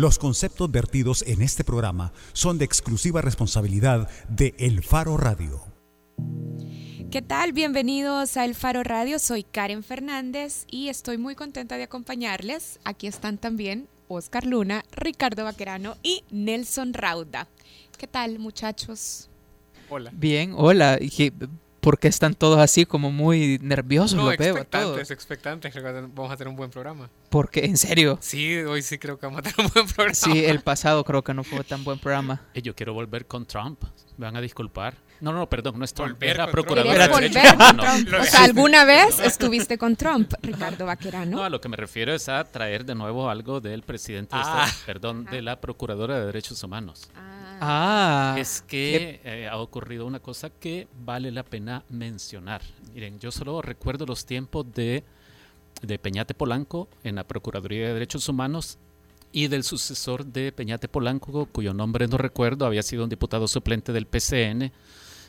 Los conceptos vertidos en este programa son de exclusiva responsabilidad de El Faro Radio. ¿Qué tal? Bienvenidos a El Faro Radio. Soy Karen Fernández y estoy muy contenta de acompañarles. Aquí están también Oscar Luna, Ricardo Vaquerano y Nelson Rauda. ¿Qué tal, muchachos? Hola. Bien, hola. ¿Por qué están todos así como muy nerviosos? No, expectantes, expectantes. Vamos a tener un buen programa. Porque, ¿en serio? Sí, hoy sí creo que vamos a tener un buen programa. Sí, el pasado creo que no fue tan buen programa. Yo quiero volver con Trump. Me van a disculpar. No, no, perdón, no es Trump. Volver la procuradora de volver con Trump? O sea, ¿alguna vez estuviste con Trump, Ricardo Vaquerano? No, a lo que me refiero es a traer de nuevo algo del presidente, Ah. perdón, de la Procuradora de Derechos Humanos. Ah. Es que eh, ha ocurrido una cosa que vale la pena mencionar. Miren, yo solo recuerdo los tiempos de, de Peñate Polanco en la Procuraduría de Derechos Humanos y del sucesor de Peñate Polanco, cuyo nombre no recuerdo, había sido un diputado suplente del PCN,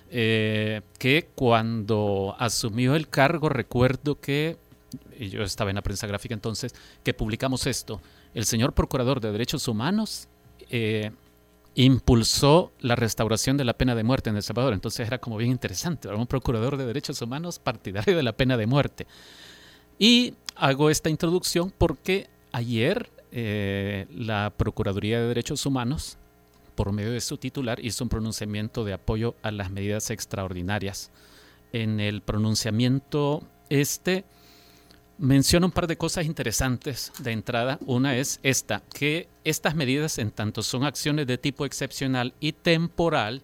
eh, que cuando asumió el cargo recuerdo que, y yo estaba en la prensa gráfica entonces, que publicamos esto. El señor Procurador de Derechos Humanos eh, impulsó la restauración de la pena de muerte en El Salvador. Entonces era como bien interesante, ¿verdad? un procurador de derechos humanos partidario de la pena de muerte. Y hago esta introducción porque ayer eh, la Procuraduría de Derechos Humanos, por medio de su titular, hizo un pronunciamiento de apoyo a las medidas extraordinarias. En el pronunciamiento este menciona un par de cosas interesantes de entrada. Una es esta, que estas medidas, en tanto son acciones de tipo excepcional y temporal,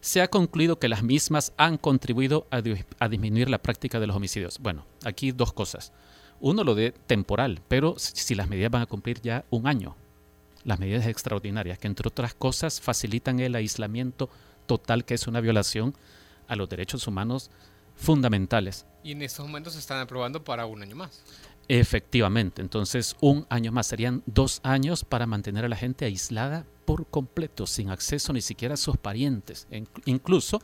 se ha concluido que las mismas han contribuido a, di- a disminuir la práctica de los homicidios. Bueno, aquí dos cosas. Uno, lo de temporal, pero si las medidas van a cumplir ya un año. Las medidas extraordinarias, que entre otras cosas facilitan el aislamiento total, que es una violación a los derechos humanos fundamentales. Y en estos momentos se están aprobando para un año más. Efectivamente, entonces un año más serían dos años para mantener a la gente aislada por completo, sin acceso ni siquiera a sus parientes. En- incluso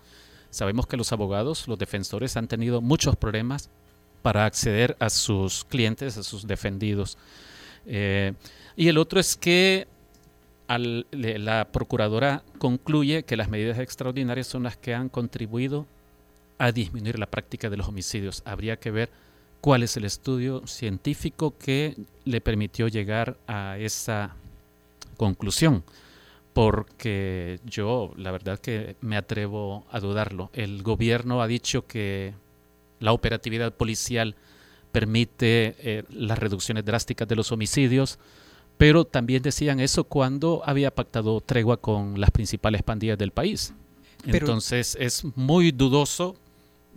sabemos que los abogados, los defensores han tenido muchos problemas para acceder a sus clientes, a sus defendidos. Eh, y el otro es que al- la procuradora concluye que las medidas extraordinarias son las que han contribuido a disminuir la práctica de los homicidios. Habría que ver cuál es el estudio científico que le permitió llegar a esa conclusión, porque yo la verdad que me atrevo a dudarlo. El gobierno ha dicho que la operatividad policial permite eh, las reducciones drásticas de los homicidios, pero también decían eso cuando había pactado tregua con las principales pandillas del país. Pero- Entonces es muy dudoso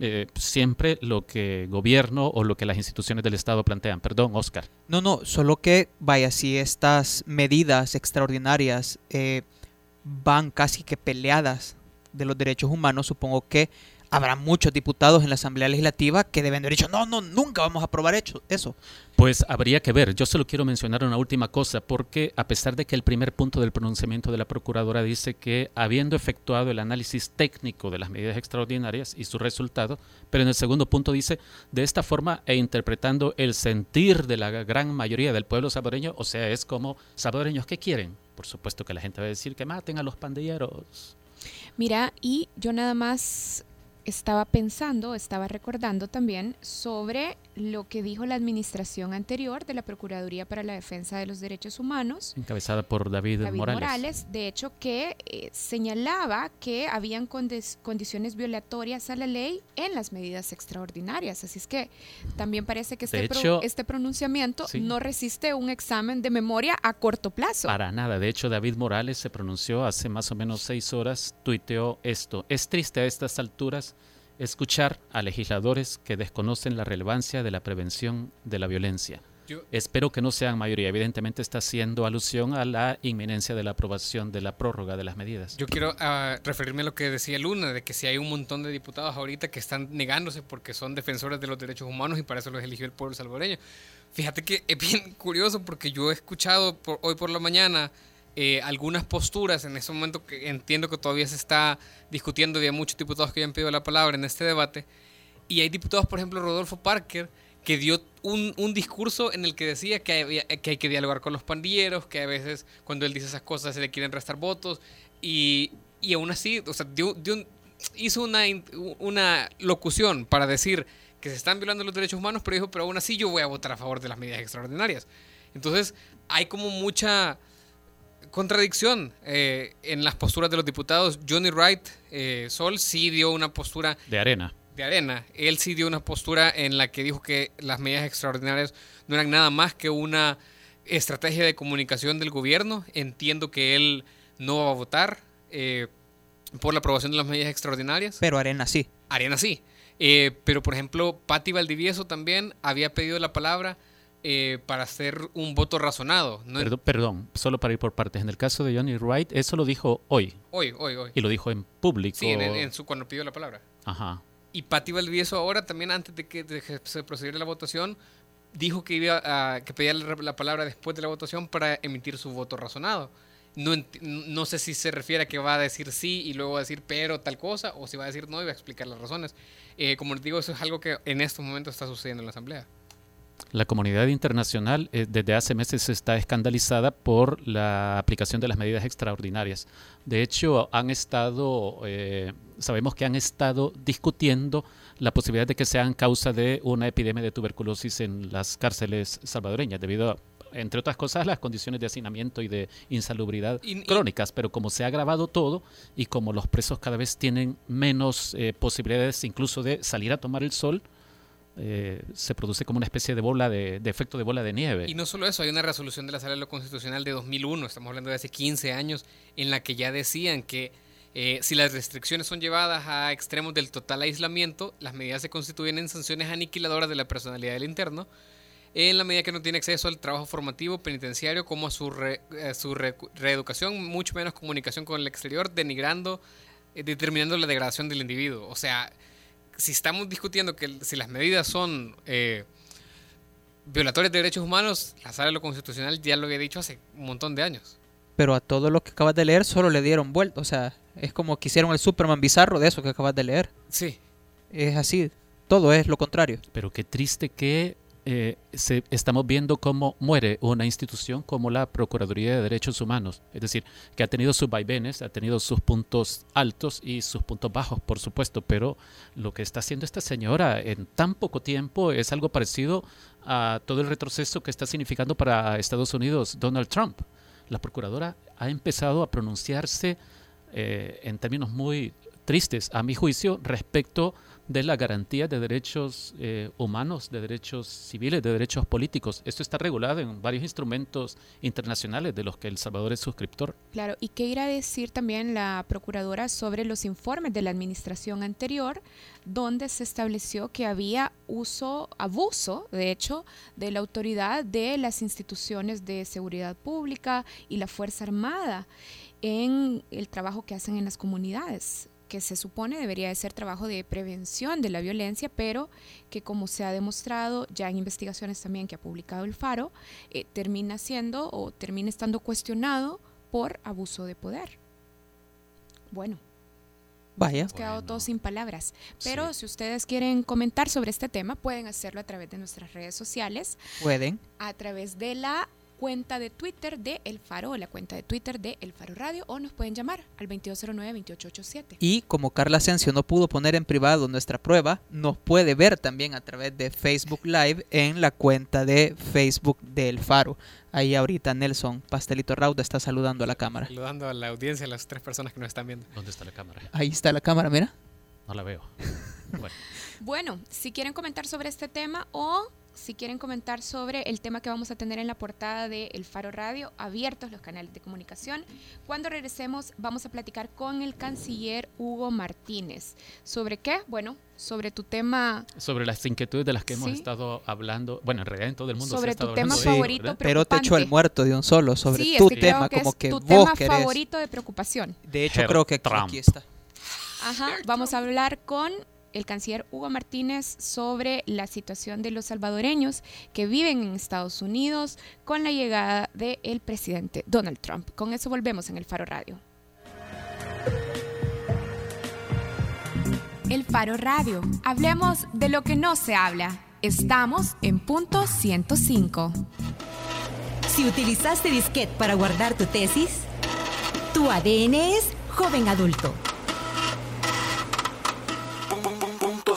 eh, siempre lo que gobierno o lo que las instituciones del Estado plantean. Perdón, Oscar. No, no, solo que, vaya, si estas medidas extraordinarias eh, van casi que peleadas de los derechos humanos, supongo que habrá muchos diputados en la Asamblea Legislativa que deben haber dicho, no, no, nunca vamos a aprobar hecho, eso. Pues habría que ver. Yo solo quiero mencionar una última cosa, porque a pesar de que el primer punto del pronunciamiento de la Procuradora dice que habiendo efectuado el análisis técnico de las medidas extraordinarias y su resultado, pero en el segundo punto dice, de esta forma e interpretando el sentir de la gran mayoría del pueblo salvadoreño, o sea, es como salvadoreños que quieren. Por supuesto que la gente va a decir que maten a los pandilleros. Mira, y yo nada más estaba pensando, estaba recordando también sobre lo que dijo la administración anterior de la Procuraduría para la Defensa de los Derechos Humanos, Encabezada por David, David Morales. Morales. de hecho que eh, señalaba que habían condiciones violatorias a la ley en las medidas extraordinarias. Así es que también parece que este, pro- este pronunciamiento sí. no resiste un examen de memoria a corto plazo. Para nada. De hecho, David Morales se pronunció hace más o menos seis horas, tuiteó esto. Es triste a estas alturas escuchar a legisladores que desconocen la relevancia de la prevención de la violencia. Yo- Espero que no sean mayoría. Evidentemente está haciendo alusión a la inminencia de la aprobación de la prórroga de las medidas. Yo quiero ah, referirme a lo que decía Luna, de que si hay un montón de diputados ahorita que están negándose porque son defensores de los derechos humanos y para eso los eligió el pueblo salvadoreño. Fíjate que es bien curioso porque yo he escuchado por- hoy por la mañana eh, algunas posturas en ese momento que entiendo que todavía se está discutiendo y hay muchos diputados que ya han pedido la palabra en este debate. Y hay diputados, por ejemplo, Rodolfo Parker, que dio un, un discurso en el que decía que, había- que hay que dialogar con los pandilleros, que a veces cuando él dice esas cosas se le quieren restar votos, y, y aún así, o sea, dio- dio hizo una, una locución para decir que se están violando los derechos humanos, pero dijo, pero aún así yo voy a votar a favor de las medidas extraordinarias. Entonces, hay como mucha contradicción eh, en las posturas de los diputados. Johnny Wright, eh, Sol, sí dio una postura De arena. de arena. Él sí dio una postura en la que dijo que las medidas extraordinarias no eran nada más que una estrategia de comunicación del gobierno. Entiendo que él no va a votar eh, por la aprobación de las medidas extraordinarias. Pero Arena sí. Arena sí. Eh, pero, por ejemplo, Patti Valdivieso también había pedido la palabra eh, para hacer un voto razonado. No Perdón, perdón, solo para ir por partes. En el caso de Johnny Wright, eso lo dijo hoy Hoy, hoy, hoy. y lo dijo en público. Sí, en, en su, cuando pidió la palabra. Ajá. Y Patti Valdivieso ahora también antes de que, de que se procediera la votación dijo que iba a, que pedía la, la palabra después de la votación para emitir su voto razonado. No, no sé si se refiere a que va a decir sí y luego va a decir pero tal cosa o si va a decir no y va a explicar las razones. Eh, como les digo, eso es algo que en estos momentos está sucediendo en la Asamblea. La comunidad internacional eh, desde hace meses está escandalizada por la aplicación de las medidas extraordinarias. De hecho, han estado, eh, sabemos que han estado discutiendo la posibilidad de que sean causa de una epidemia de tuberculosis en las cárceles salvadoreñas, debido a, entre otras cosas, las condiciones de hacinamiento y de insalubridad Y- crónicas. Pero como se ha agravado todo y como los presos cada vez tienen menos eh, posibilidades incluso de salir a tomar el sol, eh, se produce como una especie de bola de, efecto de bola de nieve. Y no solo eso, hay una resolución de la Sala de lo Constitucional de 2001, estamos hablando de hace 15 años, en la que ya decían que eh, si las restricciones son llevadas a extremos del total aislamiento, las medidas se constituyen en sanciones aniquiladoras de la personalidad del interno, en la medida que no tiene acceso al trabajo formativo penitenciario como a su, re- su re- reeducación, mucho menos comunicación con el exterior, denigrando, eh, determinando la degradación del individuo. O sea, si estamos discutiendo que si las medidas son... eh, violatorias de derechos humanos, la sala de lo constitucional ya lo había dicho hace un montón de años. Pero a todo lo que acabas de leer solo le dieron vuelta. O sea, es como que hicieron el Superman bizarro de eso que acabas de leer. Sí, Es así. Todo es lo contrario. Pero qué triste que eh, se, estamos viendo cómo muere una institución como la Procuraduría de Derechos Humanos. Es decir, que ha tenido sus vaivenes, ha tenido sus puntos altos y sus puntos bajos, por supuesto, pero lo que está haciendo esta señora en tan poco tiempo es algo parecido a todo el retroceso que está significando para Estados Unidos Donald Trump. La Procuradora ha empezado a pronunciarse eh, en términos muy tristes, a mi juicio, respecto de la garantía de derechos eh, humanos, de derechos civiles, de derechos políticos. Esto está regulado en varios instrumentos internacionales de los que El Salvador es suscriptor. Claro, ¿y qué irá a decir también la procuradora sobre los informes de la administración anterior, donde se estableció que había uso, abuso, de hecho, de la autoridad de las instituciones de seguridad pública y la Fuerza Armada en el trabajo que hacen en las comunidades? Que se supone debería de ser trabajo de prevención de la violencia, pero que como se ha demostrado ya en investigaciones también que ha publicado el Faro, eh, termina siendo o termina estando cuestionado por abuso de poder. Bueno, Vaya. hemos quedado Bueno. todos sin palabras. Pero Sí. si ustedes quieren comentar sobre este tema, pueden hacerlo a través de nuestras redes sociales, Pueden. a través de la cuenta de Twitter de El Faro o la cuenta de Twitter de El Faro Radio o nos pueden llamar al 2209-2887. Y como Carla Asensio no pudo poner en privado nuestra prueba, nos puede ver también a través de Facebook Live en la cuenta de Facebook del Faro. Ahí ahorita Nelson Pastelito Rauda está saludando a la cámara. saludando a la audiencia, a las tres personas que nos están viendo. ¿Dónde está la cámara? Ahí está la cámara, mira. No la veo. Bueno, Bueno, si quieren comentar sobre este tema o si quieren comentar sobre el tema que vamos a tener en la portada de El Faro Radio, abiertos los canales de comunicación. Cuando regresemos vamos a platicar con el canciller Hugo Martínez. ¿Sobre qué? Bueno, sobre tu tema, sobre las inquietudes de las que hemos Sí. estado hablando, bueno, en realidad en todo el mundo se ha Sobre tu estado tema favorito, ¿verdad? Pero te echó el muerto de un solo sobre sí, tu tema, que como es que tu vos tema querés. favorito de preocupación. De hecho, creo que Trump. aquí está. Ajá, vamos a hablar con el canciller Hugo Martínez sobre la situación de los salvadoreños que viven en Estados Unidos con la llegada del presidente Donald Trump. Con eso volvemos en el Faro Radio. El Faro Radio. Hablemos de lo que no se habla. Estamos en punto 105. Si utilizaste disquete para guardar tu tesis, tu ADN es joven adulto.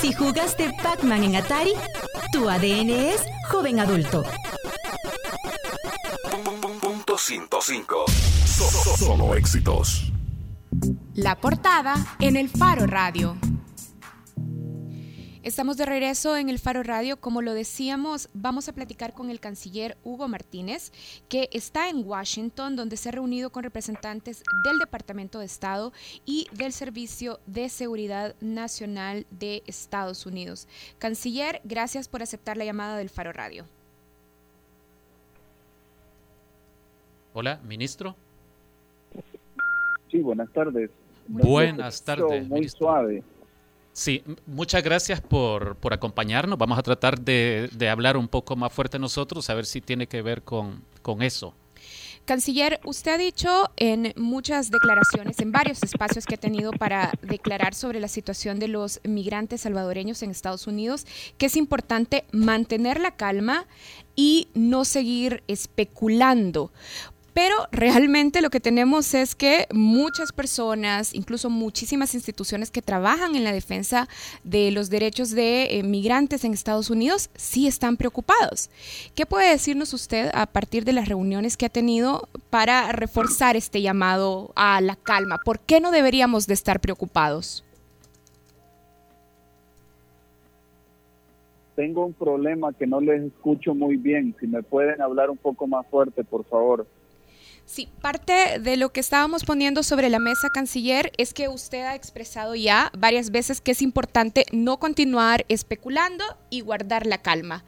Si jugaste Pac-Man en Atari, tu ADN es joven adulto. Punto 105. Solo éxitos. La portada en el Faro Radio. Estamos de regreso en el Faro Radio. Como lo decíamos, vamos a platicar con el canciller Hugo Martínez, que está en Washington, donde se ha reunido con representantes del Departamento de Estado y del Servicio de Seguridad Nacional de Estados Unidos. Canciller, gracias por aceptar la llamada del Faro Radio. Hola, ministro. Sí, buenas tardes. Buenas tardes. Muy ministro. suave. Sí, muchas gracias por, por acompañarnos. Vamos a tratar de, de, hablar un poco más fuerte nosotros, a ver si tiene que ver con, con eso. Canciller, usted ha dicho en muchas declaraciones, en varios espacios que ha tenido para declarar sobre la situación de los migrantes salvadoreños en Estados Unidos, que es importante mantener la calma y no seguir especulando. Pero realmente lo que tenemos es que muchas personas, incluso muchísimas instituciones que trabajan en la defensa de los derechos de eh, migrantes en Estados Unidos sí están preocupados. ¿Qué puede decirnos usted a partir de las reuniones que ha tenido para reforzar este llamado a la calma? ¿Por qué no deberíamos de estar preocupados? Tengo un problema que no les escucho muy bien. Si me pueden hablar un poco más fuerte, por favor. Sí, parte de lo que estábamos poniendo sobre la mesa, canciller, es que usted ha expresado ya varias veces que es importante no continuar especulando y guardar la calma.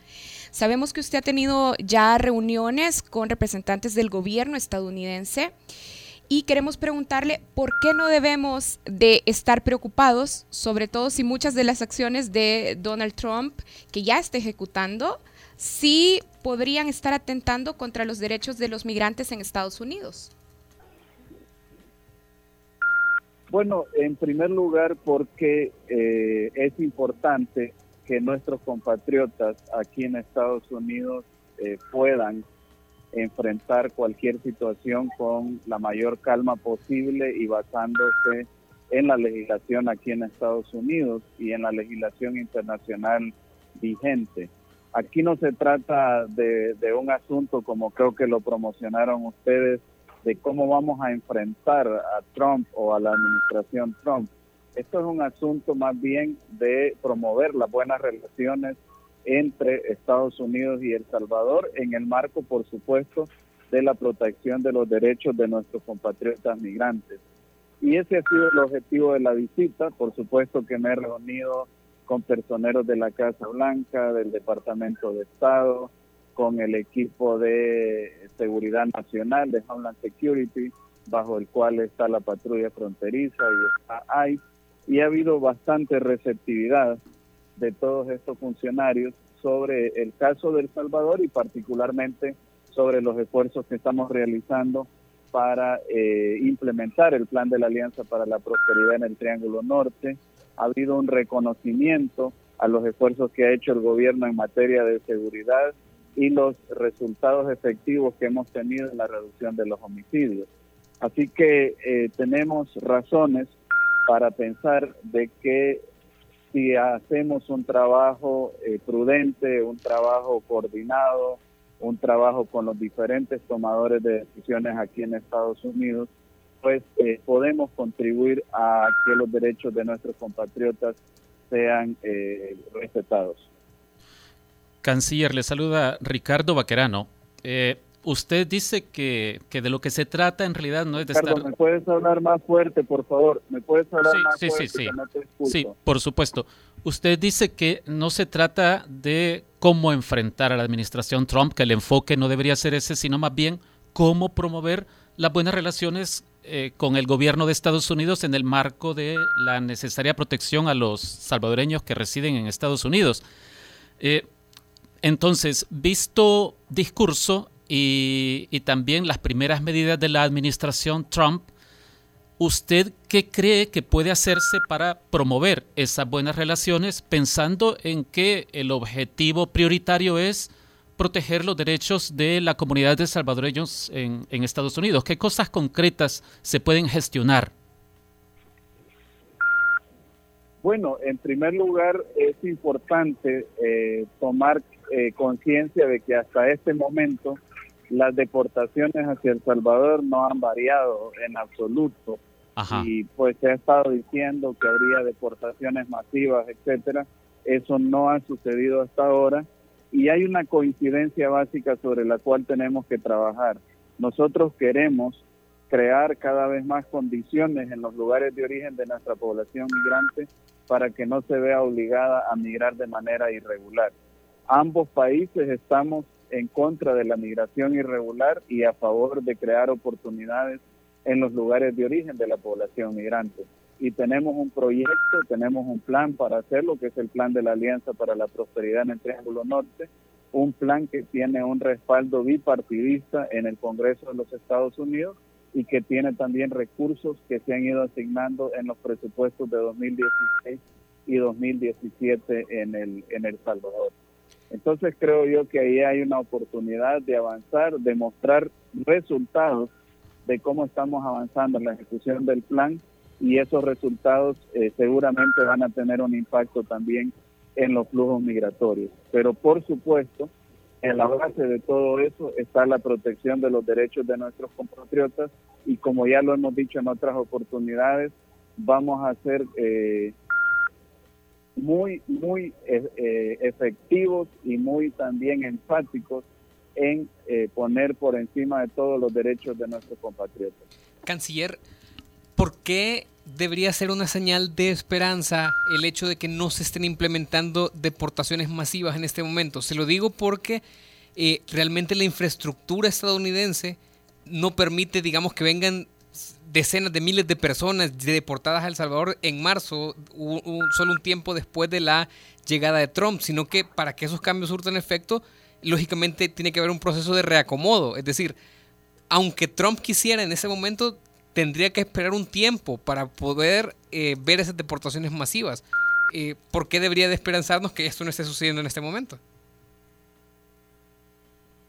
Sabemos que usted ha tenido ya reuniones con representantes del gobierno estadounidense y queremos preguntarle por qué no debemos de estar preocupados, sobre todo si muchas de las acciones de Donald Trump que ya está ejecutando sí podrían estar atentando contra los derechos de los migrantes en Estados Unidos? Bueno, en primer lugar porque eh, es importante que nuestros compatriotas aquí en Estados Unidos eh, puedan enfrentar cualquier situación con la mayor calma posible y basándose en la legislación aquí en Estados Unidos y en la legislación internacional vigente. Aquí no se trata de, un asunto como creo que lo promocionaron ustedes, de cómo vamos a enfrentar a Trump o a la administración Trump. Esto es un asunto más bien de promover las buenas relaciones entre Estados Unidos y El Salvador en el marco, por supuesto, de la protección de los derechos de nuestros compatriotas migrantes. Y ese ha sido el objetivo de la visita. Por supuesto que me he reunido con personeros de la Casa Blanca, del Departamento de Estado, con el equipo de seguridad nacional de Homeland Security, bajo el cual está la patrulla fronteriza y está ICE, y ha habido bastante receptividad de todos estos funcionarios sobre el caso del Salvador y particularmente sobre los esfuerzos que estamos realizando para eh, implementar el plan de la Alianza para la Prosperidad en el Triángulo Norte, ha habido un reconocimiento a los esfuerzos que ha hecho el gobierno en materia de seguridad y los resultados efectivos que hemos tenido en la reducción de los homicidios. Así que eh, tenemos razones para pensar de que si hacemos un trabajo eh, prudente, un trabajo coordinado, un trabajo con los diferentes tomadores de decisiones aquí en Estados Unidos, pues eh, podemos contribuir a que los derechos de nuestros compatriotas sean eh, respetados. Canciller, le saluda Ricardo Vaquerano. Eh, usted dice que, que, de lo que se trata en realidad no es de Ricardo, estar... ¿me puedes hablar más fuerte, por favor? ¿Me puedes hablar Sí, más sí, fuerte? sí, sí. no te? Sí, por supuesto. Usted dice que no se trata de cómo enfrentar a la administración Trump, que el enfoque no debería ser ese, sino más bien cómo promover las buenas relaciones eh, con el gobierno de Estados Unidos en el marco de la necesaria protección a los salvadoreños que residen en Estados Unidos. Eh, entonces, visto discurso y, y también las primeras medidas de la administración Trump, ¿Usted qué cree que puede hacerse para promover esas buenas relaciones pensando en que el objetivo prioritario es proteger los derechos de la comunidad de salvadoreños en, en Estados Unidos? ¿Qué cosas concretas se pueden gestionar? Bueno, en primer lugar es importante eh, tomar eh, conciencia de que hasta este momento las deportaciones hacia El Salvador no han variado en absoluto. Ajá. y pues se ha estado diciendo que habría deportaciones masivas, etcétera. Eso no ha sucedido hasta ahora y hay una coincidencia básica sobre la cual tenemos que trabajar. Nosotros queremos crear cada vez más condiciones en los lugares de origen de nuestra población migrante para que no se vea obligada a migrar de manera irregular. Ambos países estamos en contra de la migración irregular y a favor de crear oportunidades en los lugares de origen de la población migrante. Y tenemos un proyecto, tenemos un plan para hacerlo, que es el plan de la Alianza para la Prosperidad en el Triángulo Norte, un plan que tiene un respaldo bipartidista en el Congreso de los Estados Unidos y que tiene también recursos que se han ido asignando en los presupuestos de 2016 y 2017 en el, en el Salvador. Entonces creo yo que ahí hay una oportunidad de avanzar, de mostrar resultados de cómo estamos avanzando en la ejecución del plan y esos resultados eh, seguramente van a tener un impacto también en los flujos migratorios. Pero por supuesto, en la base de todo eso está la protección de los derechos de nuestros compatriotas y como ya lo hemos dicho en otras oportunidades, vamos a ser eh, muy, muy eh, eh, efectivos y muy también enfáticos en eh, poner por encima de todos los derechos de nuestros compatriotas. Canciller, ¿por qué debería ser una señal de esperanza el hecho de que no se estén implementando deportaciones masivas en este momento? Se lo digo porque eh, realmente la infraestructura estadounidense no permite, digamos, que vengan decenas de miles de personas deportadas a El Salvador en marzo, solo un tiempo después de la llegada de Trump, sino que para que esos cambios surtan efecto, lógicamente tiene que haber un proceso de reacomodo. Es decir, aunque Trump quisiera en ese momento, tendría que esperar un tiempo para poder eh, ver esas deportaciones masivas. Eh, ¿Por qué debería de esperanzarnos que esto no esté sucediendo en este momento?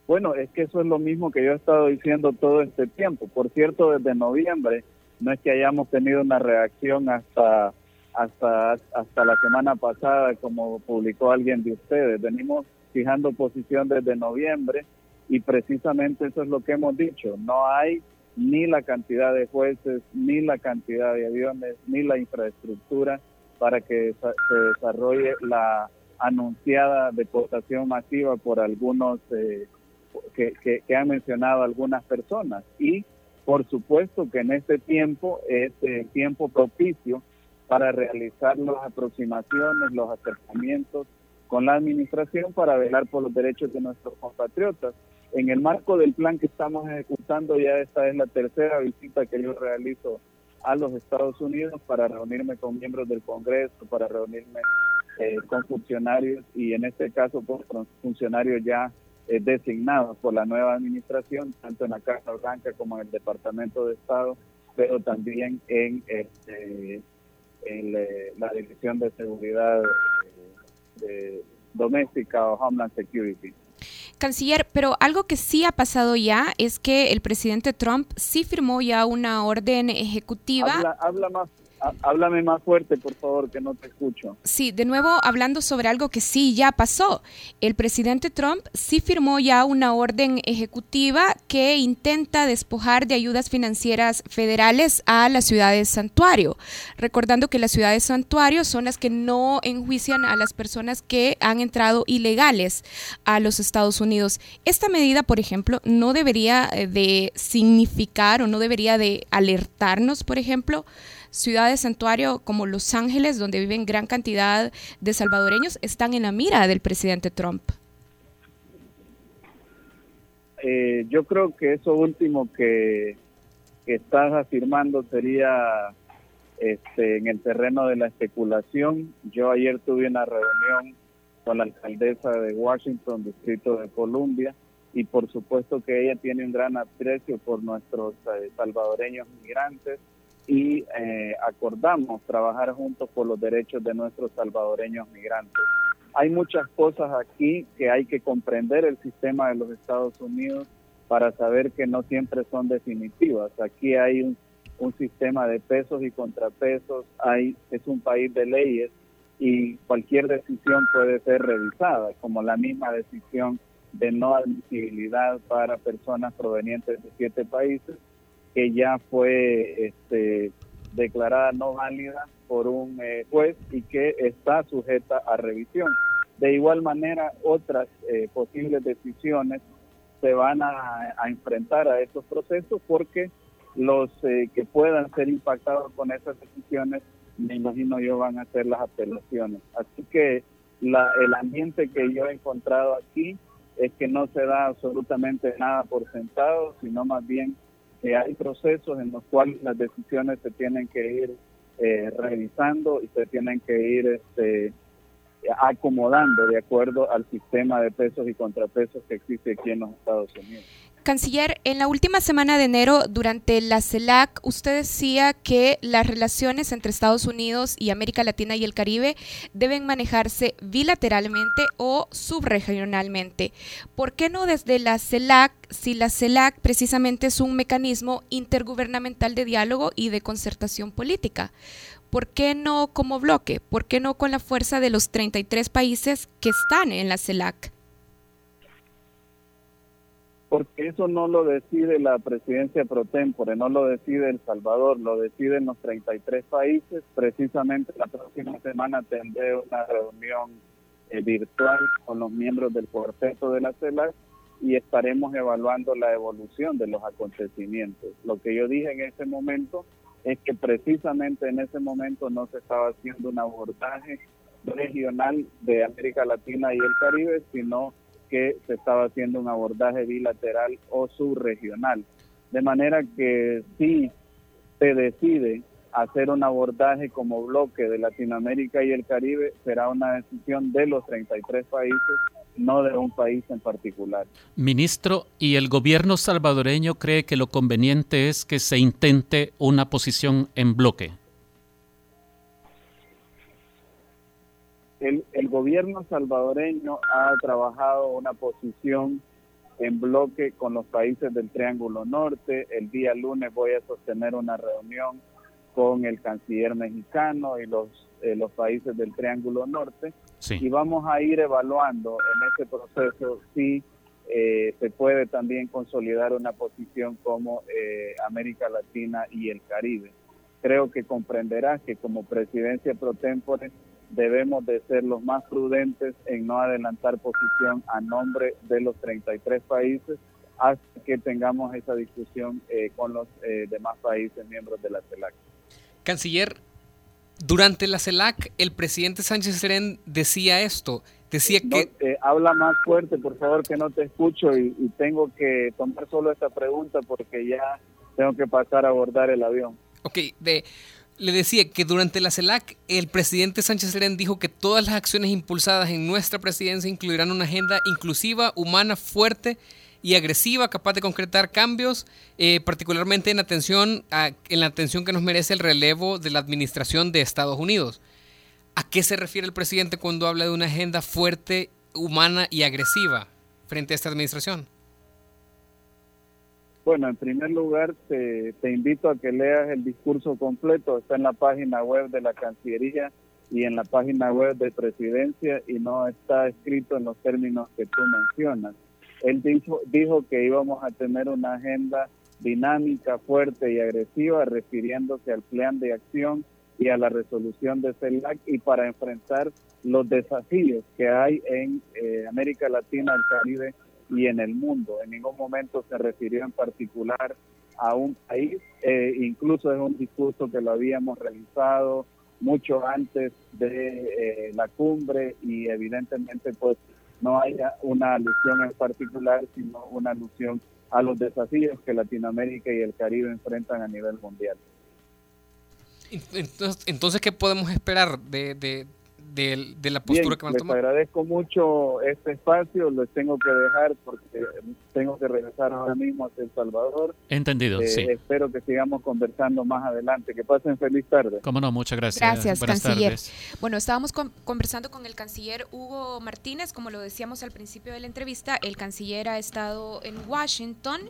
Bueno, es que eso es lo mismo que yo he estado diciendo todo este tiempo. Por cierto, desde noviembre no es que hayamos tenido una reacción hasta hasta hasta la semana pasada, como publicó alguien de ustedes. Venimos fijando posición desde noviembre y precisamente eso es lo que hemos dicho. No hay ni la cantidad de jueces, ni la cantidad de aviones, ni la infraestructura para que se desarrolle la anunciada deportación masiva por algunos eh, que, han mencionado algunas personas. Y por supuesto que en este tiempo es eh, tiempo propicio para realizar las aproximaciones, los acercamientos con la administración para velar por los derechos de nuestros compatriotas. En el marco del plan que estamos ejecutando, ya esta es la tercera visita que yo realizo a los Estados Unidos para reunirme con miembros del Congreso, para reunirme eh, con funcionarios y en este caso con funcionarios ya eh, designados por la nueva administración, tanto en la Casa Blanca como en el Departamento de Estado, pero también en, este, eh, la Dirección de Seguridad de, doméstica o Homeland Security. Canciller, pero algo que sí ha pasado ya es que el presidente Trump sí firmó ya una orden ejecutiva. Habla, más, Háblame más fuerte, por favor, que no te escucho. Sí, de nuevo hablando sobre algo que sí ya pasó. El presidente Trump sí firmó ya una orden ejecutiva que intenta despojar de ayudas financieras federales a las ciudades santuario. Recordando que las ciudades santuario son las que no enjuician a las personas que han entrado ilegales a los Estados Unidos. Esta medida, por ejemplo, no debería eh, de significar o no debería de alertarnos, por ejemplo, ciudades santuario como Los Ángeles, donde viven gran cantidad de salvadoreños, están en la mira del presidente Trump. Eh, yo creo que eso último que, estás afirmando sería este, en el terreno de la especulación. Yo ayer tuve una reunión con la alcaldesa de Washington, Distrito de Columbia, y por supuesto que ella tiene un gran aprecio por nuestros eh, salvadoreños migrantes y eh, acordamos trabajar juntos por los derechos de nuestros salvadoreños migrantes. Hay muchas cosas aquí que hay que comprender el sistema de los Estados Unidos para saber que no siempre son definitivas. Aquí hay un, sistema de pesos y contrapesos, hay, es un país de leyes y cualquier decisión puede ser revisada, como la misma decisión de no admisibilidad para personas provenientes de siete países que ya fue este, declarada no válida por un eh, juez y que está sujeta a revisión. De igual manera, otras eh, posibles decisiones se van a, enfrentar a estos procesos porque los eh, que puedan ser impactados con esas decisiones, me imagino yo, van a hacer las apelaciones. Así que la, el ambiente que yo he encontrado aquí es que no se da absolutamente nada por sentado, sino más bien hay procesos en los cuales las decisiones se tienen que ir eh, revisando y se tienen que ir este, acomodando de acuerdo al sistema de pesos y contrapesos que existe aquí en los Estados Unidos. Canciller, en la última semana de enero, durante la CELAC, usted decía que las relaciones entre Estados Unidos y América Latina y el Caribe deben manejarse bilateralmente o subregionalmente. ¿Por qué no desde la CELAC, si la CELAC precisamente es un mecanismo intergubernamental de diálogo y de concertación política? ¿Por qué no como bloque? ¿Por qué no con la fuerza de los 33 países que están en la CELAC? Porque eso no lo decide la presidencia pro tempore, no lo decide El Salvador, lo deciden los 33 países. Precisamente la próxima semana tendré una reunión eh, virtual con los miembros del cuarteto de la CELAC y estaremos evaluando la evolución de los acontecimientos. Lo que yo dije en ese momento es que precisamente en ese momento no se estaba haciendo un abordaje regional de América Latina y el Caribe, sino que se estaba haciendo un abordaje bilateral o subregional. De manera que si se decide hacer un abordaje como bloque de Latinoamérica y el Caribe, será una decisión de los 33 países, no de un país en particular. Ministro, ¿y el gobierno salvadoreño cree que lo conveniente es que se intente una posición en bloque? El, el gobierno salvadoreño ha trabajado una posición en bloque con los países del Triángulo Norte. El día lunes voy a sostener una reunión con el canciller mexicano y los, eh, los países del Triángulo Norte y vamos a ir evaluando en ese proceso si eh, se puede también consolidar una posición como eh, América Latina y el Caribe. Creo que comprenderás que como presidencia pro tempore debemos de ser los más prudentes en no adelantar posición a nombre de los 33 países hasta que tengamos esa discusión eh, con los eh, demás países miembros de la CELAC. Canciller, durante la CELAC el presidente Sánchez Serén decía esto, decía que... Eh, habla más fuerte, por favor, que no te escucho y, y tengo que tomar solo esta pregunta porque ya tengo que pasar a abordar el avión. Ok, de le decía que durante la CELAC el presidente Sánchez Serén dijo que todas las acciones impulsadas en nuestra presidencia incluirán una agenda inclusiva, humana, fuerte y agresiva, capaz de concretar cambios, eh, particularmente en atención en la atención que nos merece el relevo de la administración de Estados Unidos. ¿A qué se refiere el presidente cuando habla de una agenda fuerte, humana y agresiva frente a esta administración? Bueno, en primer lugar, te, invito a que leas el discurso completo. Está en la página web de la Cancillería y en la página web de Presidencia y no está escrito en los términos que tú mencionas. Él dijo, dijo que íbamos a tener una agenda dinámica, fuerte y agresiva, refiriéndose al plan de acción y a la resolución de CELAC y para enfrentar los desafíos que hay en eh, América Latina, el Caribe y en el mundo. En ningún momento se refirió en particular a un país, eh, incluso es un discurso que lo habíamos realizado mucho antes de eh, la cumbre y evidentemente pues no hay una alusión en particular, sino una alusión a los desafíos que Latinoamérica y el Caribe enfrentan a nivel mundial. Entonces, ¿qué podemos esperar de, de, la postura que van a tomar. Les agradezco mucho este espacio, les tengo que dejar porque tengo que regresar ahora mismo a El Salvador. Entendido, eh, sí. Espero que sigamos conversando más adelante. Que pasen feliz tarde. Cómo no, muchas gracias. Gracias, canciller. Bueno, estábamos conversando con el canciller Hugo Martínez, como lo decíamos al principio de la entrevista, el canciller ha estado en Washington,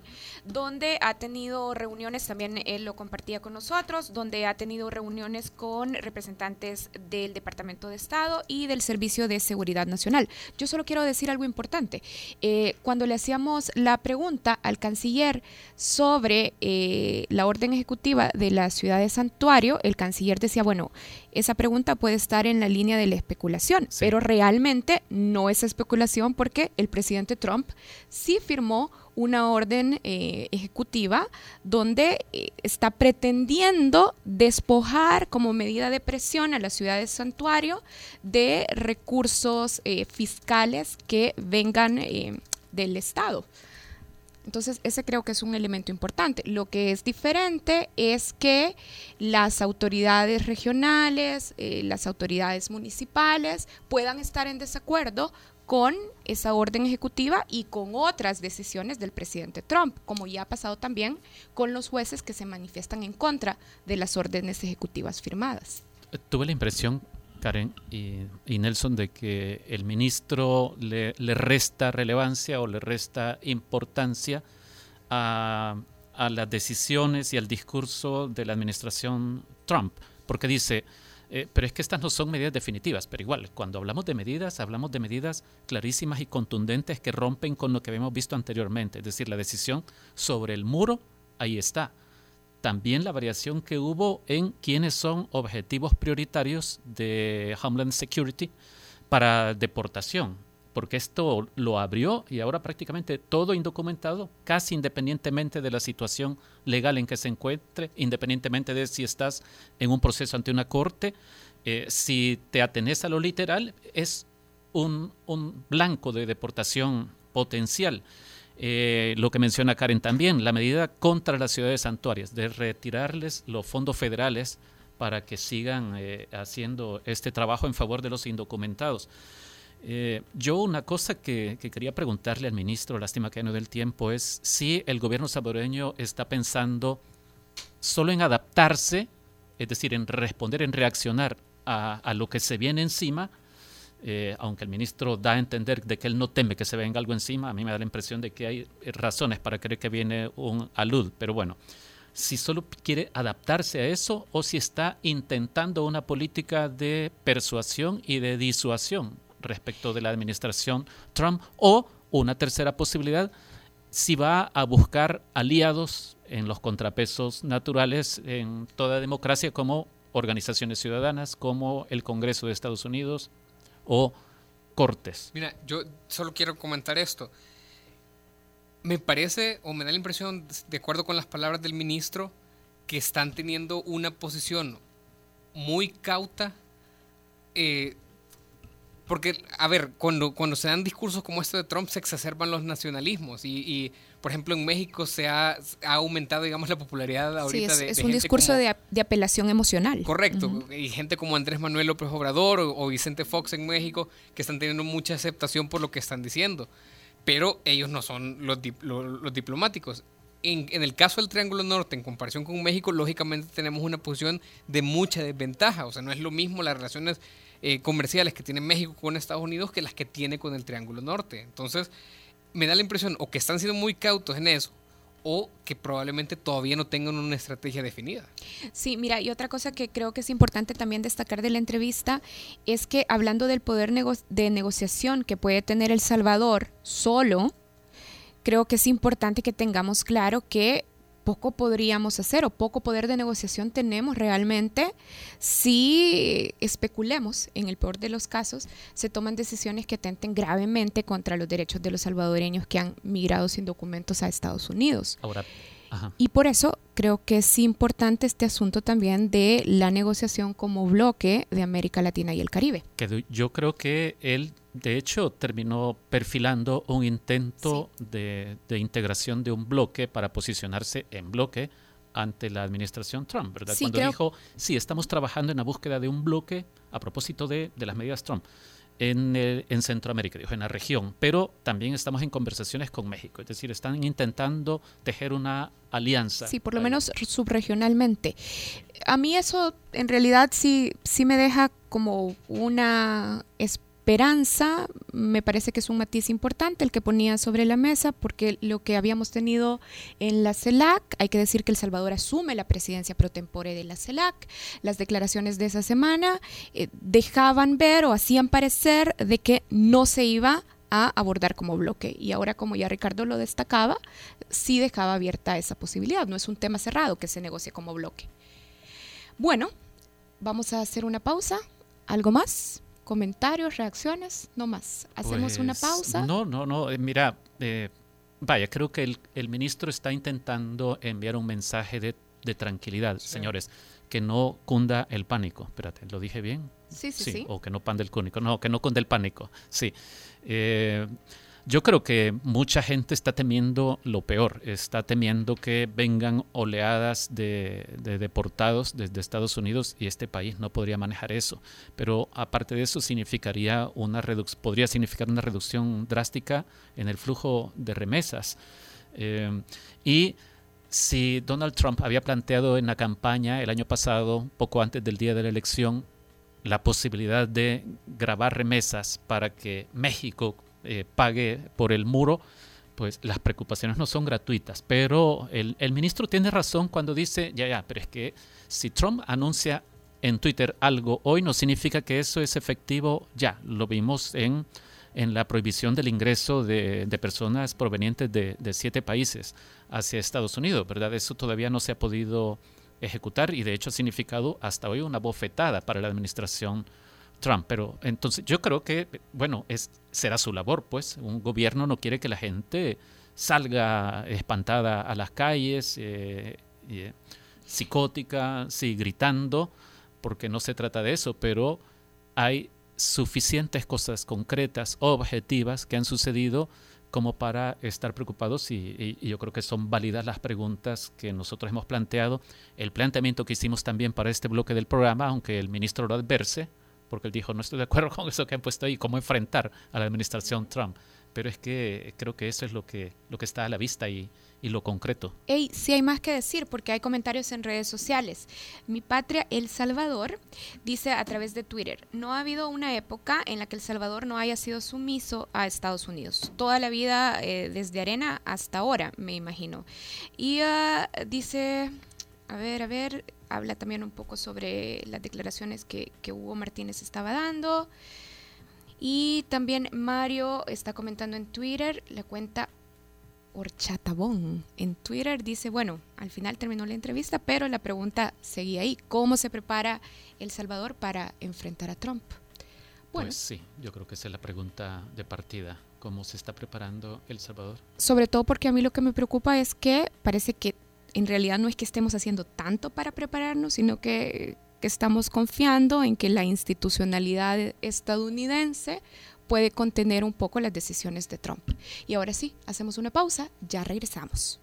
donde ha tenido reuniones, también él lo compartía con nosotros, donde ha tenido reuniones con representantes del Departamento de Estado y del Servicio de Seguridad Nacional. Yo solo quiero decir algo importante. Eh, cuando le hacíamos la pregunta al canciller sobre eh, la orden ejecutiva de la ciudad de Santuario, el canciller decía, bueno, esa pregunta puede estar en la línea de la especulación, pero realmente no es especulación porque el presidente Trump sí firmó una orden eh, ejecutiva donde eh, está pretendiendo despojar como medida de presión a la ciudad de santuario de recursos eh, fiscales que vengan del Estado. Entonces, ese creo que es un elemento importante. Lo que es diferente es que las autoridades regionales, las autoridades municipales puedan estar en desacuerdo con esa orden ejecutiva y con otras decisiones del presidente Trump, como ya ha pasado también con los jueces que se manifiestan en contra de las órdenes ejecutivas firmadas. Tuve la impresión, Karen y, Nelson, de que el ministro le, resta relevancia o le resta importancia a, a las decisiones y al discurso de la administración Trump, porque dice, eh, pero es que estas no son medidas definitivas, pero igual, cuando hablamos de medidas, hablamos de medidas clarísimas y contundentes que rompen con lo que habíamos visto anteriormente, es decir, la decisión sobre el muro, ahí está. También la variación que hubo en quiénes son objetivos prioritarios de Homeland Security para deportación porque esto lo abrió y ahora prácticamente todo indocumentado, casi independientemente de la situación legal en que se encuentre, independientemente de si estás en un proceso ante una corte, eh, si te atenes a lo literal, es un, blanco de deportación potencial. Eh, lo que menciona Karen también, la medida contra las ciudades santuarias, de retirarles los fondos federales para que sigan eh, haciendo este trabajo en favor de los indocumentados. Eh, yo una cosa que, quería preguntarle al ministro, lástima que no del tiempo, es si el gobierno salvadoreño está pensando solo en adaptarse, es decir, en responder, en reaccionar a, lo que se viene encima, eh, aunque el ministro da a entender de que él no teme que se venga algo encima, a mí me da la impresión de que hay razones para creer que viene un alud, pero bueno, si solo quiere adaptarse a eso o si está intentando una política de persuasión y de disuasión respecto de la administración Trump o una tercera posibilidad, si va a buscar aliados en los contrapesos naturales en toda democracia como organizaciones ciudadanas, como el Congreso de Estados Unidos o Cortes. Mira, yo solo quiero comentar esto. Me parece, o me da la impresión, de acuerdo con las palabras del ministro, que están teniendo una posición muy cauta eh, porque, a ver, cuando, cuando se dan discursos como este de Trump se exacerban los nacionalismos y, por ejemplo, en México se ha, aumentado, digamos, la popularidad ahorita sí, es, de, es un discurso de, apelación emocional. Correcto, y gente como Andrés Manuel López Obrador o, Vicente Fox en México que están teniendo mucha aceptación por lo que están diciendo, pero ellos no son los, los, diplomáticos. En, en, el caso del Triángulo Norte, en comparación con México, lógicamente tenemos una posición de mucha desventaja. O sea, no es lo mismo las relaciones eh, comerciales que tiene México con Estados Unidos que las que tiene con el Triángulo Norte. Entonces, me da la impresión o que están siendo muy cautos en eso, o que probablemente todavía no tengan una estrategia definida. Sí, mira, y otra cosa que creo que es importante también destacar de la entrevista es que hablando del poder de negociación que puede tener El Salvador solo, creo que es importante que tengamos claro que poco podríamos hacer o poco poder de negociación tenemos realmente si especulemos, en el peor de los casos, se toman decisiones que atenten gravemente contra los derechos de los salvadoreños que han migrado sin documentos a Estados Unidos. Ahora, y por eso creo que es importante este asunto también de la negociación como bloque de América Latina y el Caribe. Que yo creo que él, de hecho, terminó perfilando un intento de, integración de un bloque para posicionarse en bloque ante la administración Trump, ¿verdad? Cuando dijo, sí, estamos trabajando en la búsqueda de un bloque a propósito de, de las medidas Trump en, en Centroamérica, dijo, en la región, pero también estamos en conversaciones con México, es decir, están intentando tejer una alianza. Sí, por lo menos subregionalmente. A mí eso en realidad sí, sí me deja como una esperanza, me parece que es un matiz importante el que ponía sobre la mesa, porque lo que habíamos tenido en la CELAC, hay que decir que El Salvador asume la presidencia pro tempore de la CELAC, las declaraciones de esa semana eh, dejaban ver o hacían parecer de que no se iba a abordar como bloque. Y ahora, como ya Ricardo lo destacaba, sí dejaba abierta esa posibilidad. No es un tema cerrado que se negocie como bloque. Bueno, vamos a hacer una pausa. ¿Algo más? Comentarios, reacciones, no más. Hacemos una pues, pausa. No, no, no. Eh, mira, eh, vaya, creo que el, el, ministro está intentando enviar un mensaje de, de tranquilidad, señores, que no cunda el pánico. Espérate, ¿lo dije bien? Sí, sí, sí. O que no pande el cúnico. No, que no cunda el pánico. Sí. Eh, yo creo que mucha gente está temiendo lo peor, está temiendo que vengan oleadas de, deportados desde Estados Unidos y este país no podría manejar eso. Pero aparte de eso significaría una podría significar una reducción drástica en el flujo de remesas. Eh, y si Donald Trump había planteado en la campaña el año pasado, poco antes del día de la elección, la posibilidad de grabar remesas para que México eh, pague por el muro, pues las preocupaciones no son gratuitas. Pero el, el, ministro tiene razón cuando dice, ya, ya, pero es que si Trump anuncia en Twitter algo hoy no significa que eso es efectivo ya. Lo vimos en, en la prohibición del ingreso de, de personas provenientes de, de, siete países hacia Estados Unidos, ¿verdad? Eso todavía no se ha podido ejecutar y de hecho ha significado hasta hoy una bofetada para la administración Trump. Pero entonces yo creo que, bueno, es, será su labor, pues. Un gobierno no quiere que la gente salga espantada a las calles, eh, eh, psicótica, sí, gritando, porque no se trata de eso, pero hay suficientes cosas concretas, objetivas que han sucedido como para estar preocupados y, y, yo creo que son válidas las preguntas que nosotros hemos planteado. El planteamiento que hicimos también para este bloque del programa, aunque el ministro lo adverse, porque él dijo, no estoy de acuerdo con eso que han puesto ahí, cómo enfrentar a la administración Trump. Pero es que creo que eso es lo que, lo que está a la vista y, y lo concreto. Hey, sí hay más que decir porque hay comentarios en redes sociales. Mi patria, El Salvador, dice a través de Twitter, no ha habido una época en la que El Salvador no haya sido sumiso a Estados Unidos. Toda la vida, eh, desde arena hasta ahora, me imagino. Y uh, dice, a ver, a ver, habla también un poco sobre las declaraciones que, Hugo Martínez estaba dando. Y también Mario está comentando en Twitter, la cuenta Horchatabón en Twitter dice, bueno, al final terminó la entrevista, pero la pregunta seguía ahí, ¿cómo se prepara El Salvador para enfrentar a Trump? Bueno, pues sí, yo creo que esa es la pregunta de partida, ¿cómo se está preparando El Salvador? Sobre todo porque a mí lo que me preocupa es que parece que en realidad no es que estemos haciendo tanto para prepararnos, sino que, estamos confiando en que la institucionalidad estadounidense puede contener un poco las decisiones de Trump. Y ahora sí, hacemos una pausa, ya regresamos.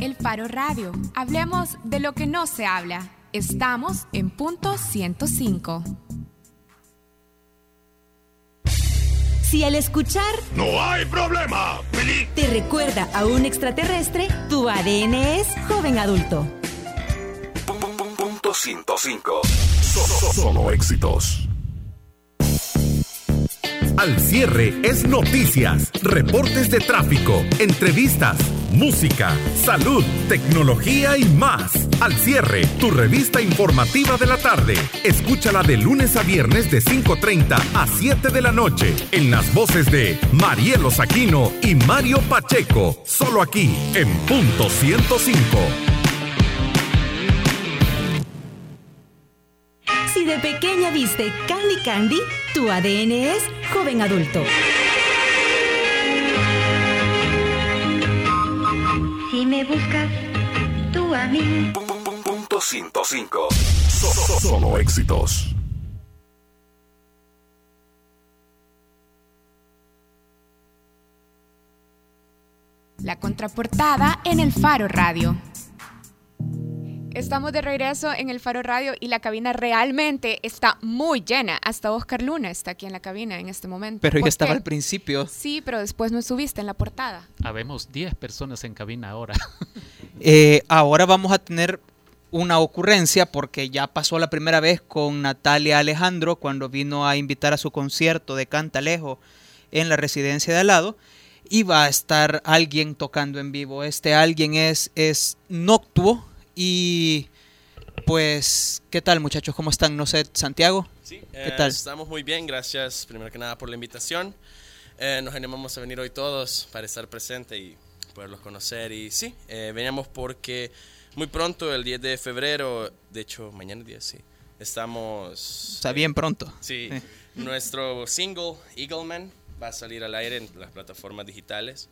El Faro Radio. Hablemos de lo que no se habla. Estamos en punto 105. Si al escuchar No hay problema, te recuerda a un extraterrestre, tu ADN es joven adulto. Punto 105. Solo éxitos. Al cierre es noticias, reportes de tráfico, entrevistas, música, salud, tecnología y más. Al cierre, tu revista informativa de la tarde. Escúchala de lunes a viernes de 5.30 a 7 de la noche en las voces de Marielo Saquino y Mario Pacheco. Solo aquí en punto 105. Si de pequeña viste Candy Candy, tu ADN es joven adulto. Me buscas, tú a mí. Punto 105. So- so- Solo éxitos. La contraportada en el Faro Radio. Estamos de regreso en el Faro Radio y la cabina realmente está muy llena. Hasta Oscar Luna está aquí en la cabina en este momento. Pero ¿Por ya estaba qué? al principio. Sí, pero después no subiste en la portada. Habemos 10 personas en cabina ahora. Eh, ahora vamos a tener una ocurrencia porque ya pasó la primera vez con Natalia Alejandro cuando vino a invitar a su concierto de Cantalejo en la residencia de al lado y va a estar alguien tocando en vivo. Este alguien es, es Noctuo y pues, ¿qué tal muchachos? ¿Cómo están? No sé, Santiago. Sí, ¿Qué eh, tal? Estamos muy bien, gracias primero que nada por la invitación. Eh, nos animamos a venir hoy todos para estar presente y poderlos conocer. Y sí, eh, veníamos porque muy pronto, el 10 de febrero, de hecho mañana es 10, sí, estamos... O sea, bien pronto. Sí, Sí. nuestro single Eagleman va a salir al aire en las plataformas digitales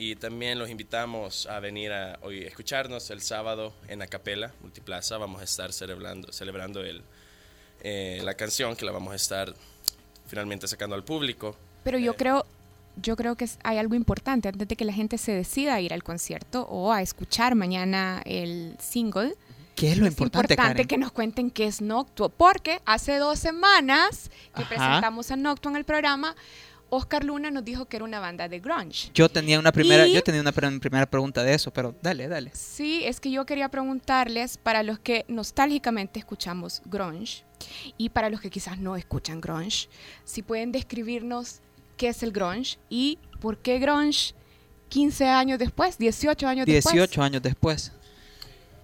y también los invitamos a venir a hoy escucharnos el sábado en Acapela Multiplaza. Vamos a estar celebrando, celebrando el, eh, la canción que la vamos a estar finalmente sacando al público. Pero yo Eh, creo, yo creo que hay algo importante antes de que la gente se decida a ir al concierto o a escuchar mañana el single. ¿Qué es lo es importante, Karen? que nos cuenten qué es Noctuo, porque hace dos semanas que Ajá. presentamos a Noctuo en el programa, Oscar Luna nos dijo que era una banda de grunge. Yo tenía una primera, Y- yo tenía una primera pregunta de eso, pero dale, dale. Sí, es que yo quería preguntarles para los que nostálgicamente escuchamos grunge y para los que quizás no escuchan grunge, si pueden describirnos qué es el grunge y por qué grunge 15 años después, 18 años después. 18 años después.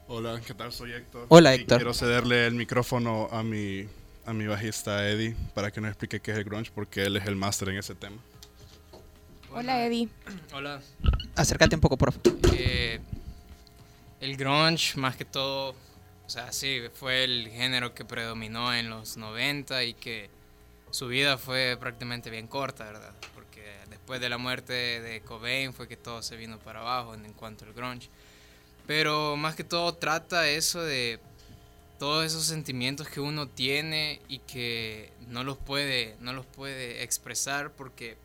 Hola, ¿qué tal? Soy Héctor. Hola, Y Héctor. quiero cederle el micrófono a mi, a mi bajista Eddie para que nos explique qué es el grunge porque él es el máster en ese tema. Hola Eddie. Hola. Acércate un poco, favor. Eh, el grunge, más que todo, o sea, sí, fue el género que predominó en los 90 y que su vida fue prácticamente bien corta, ¿verdad? Porque después de la muerte de Cobain fue que todo se vino para abajo en cuanto al grunge. Pero más que todo trata eso de todos esos sentimientos que uno tiene y que no los puede, no los puede expresar porque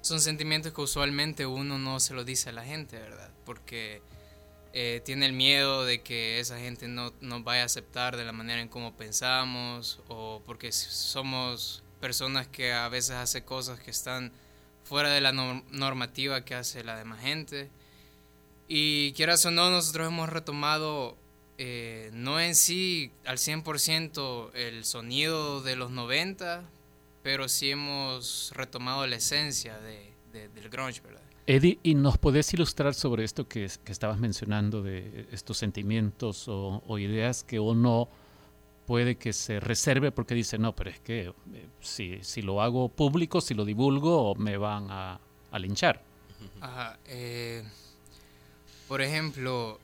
son sentimientos que usualmente uno no se lo dice a la gente, ¿verdad? Porque eh, tiene el miedo de que esa gente no nos vaya a aceptar de la manera en cómo pensamos o porque somos personas que a veces hace cosas que están fuera de la norm- normativa que hace la demás gente. Y quieras o no, nosotros hemos retomado eh, no en sí al 100% el sonido de los 90, pero sí hemos retomado la esencia de, de- del grunge, ¿verdad? Eddie, ¿y nos podés ilustrar sobre esto que, es- que estabas mencionando de estos sentimientos o, o ideas que uno puede que se reserve porque dice, no, pero es que eh, si, si lo hago público, si lo divulgo, me van a, a linchar? Ajá. eh, por ejemplo,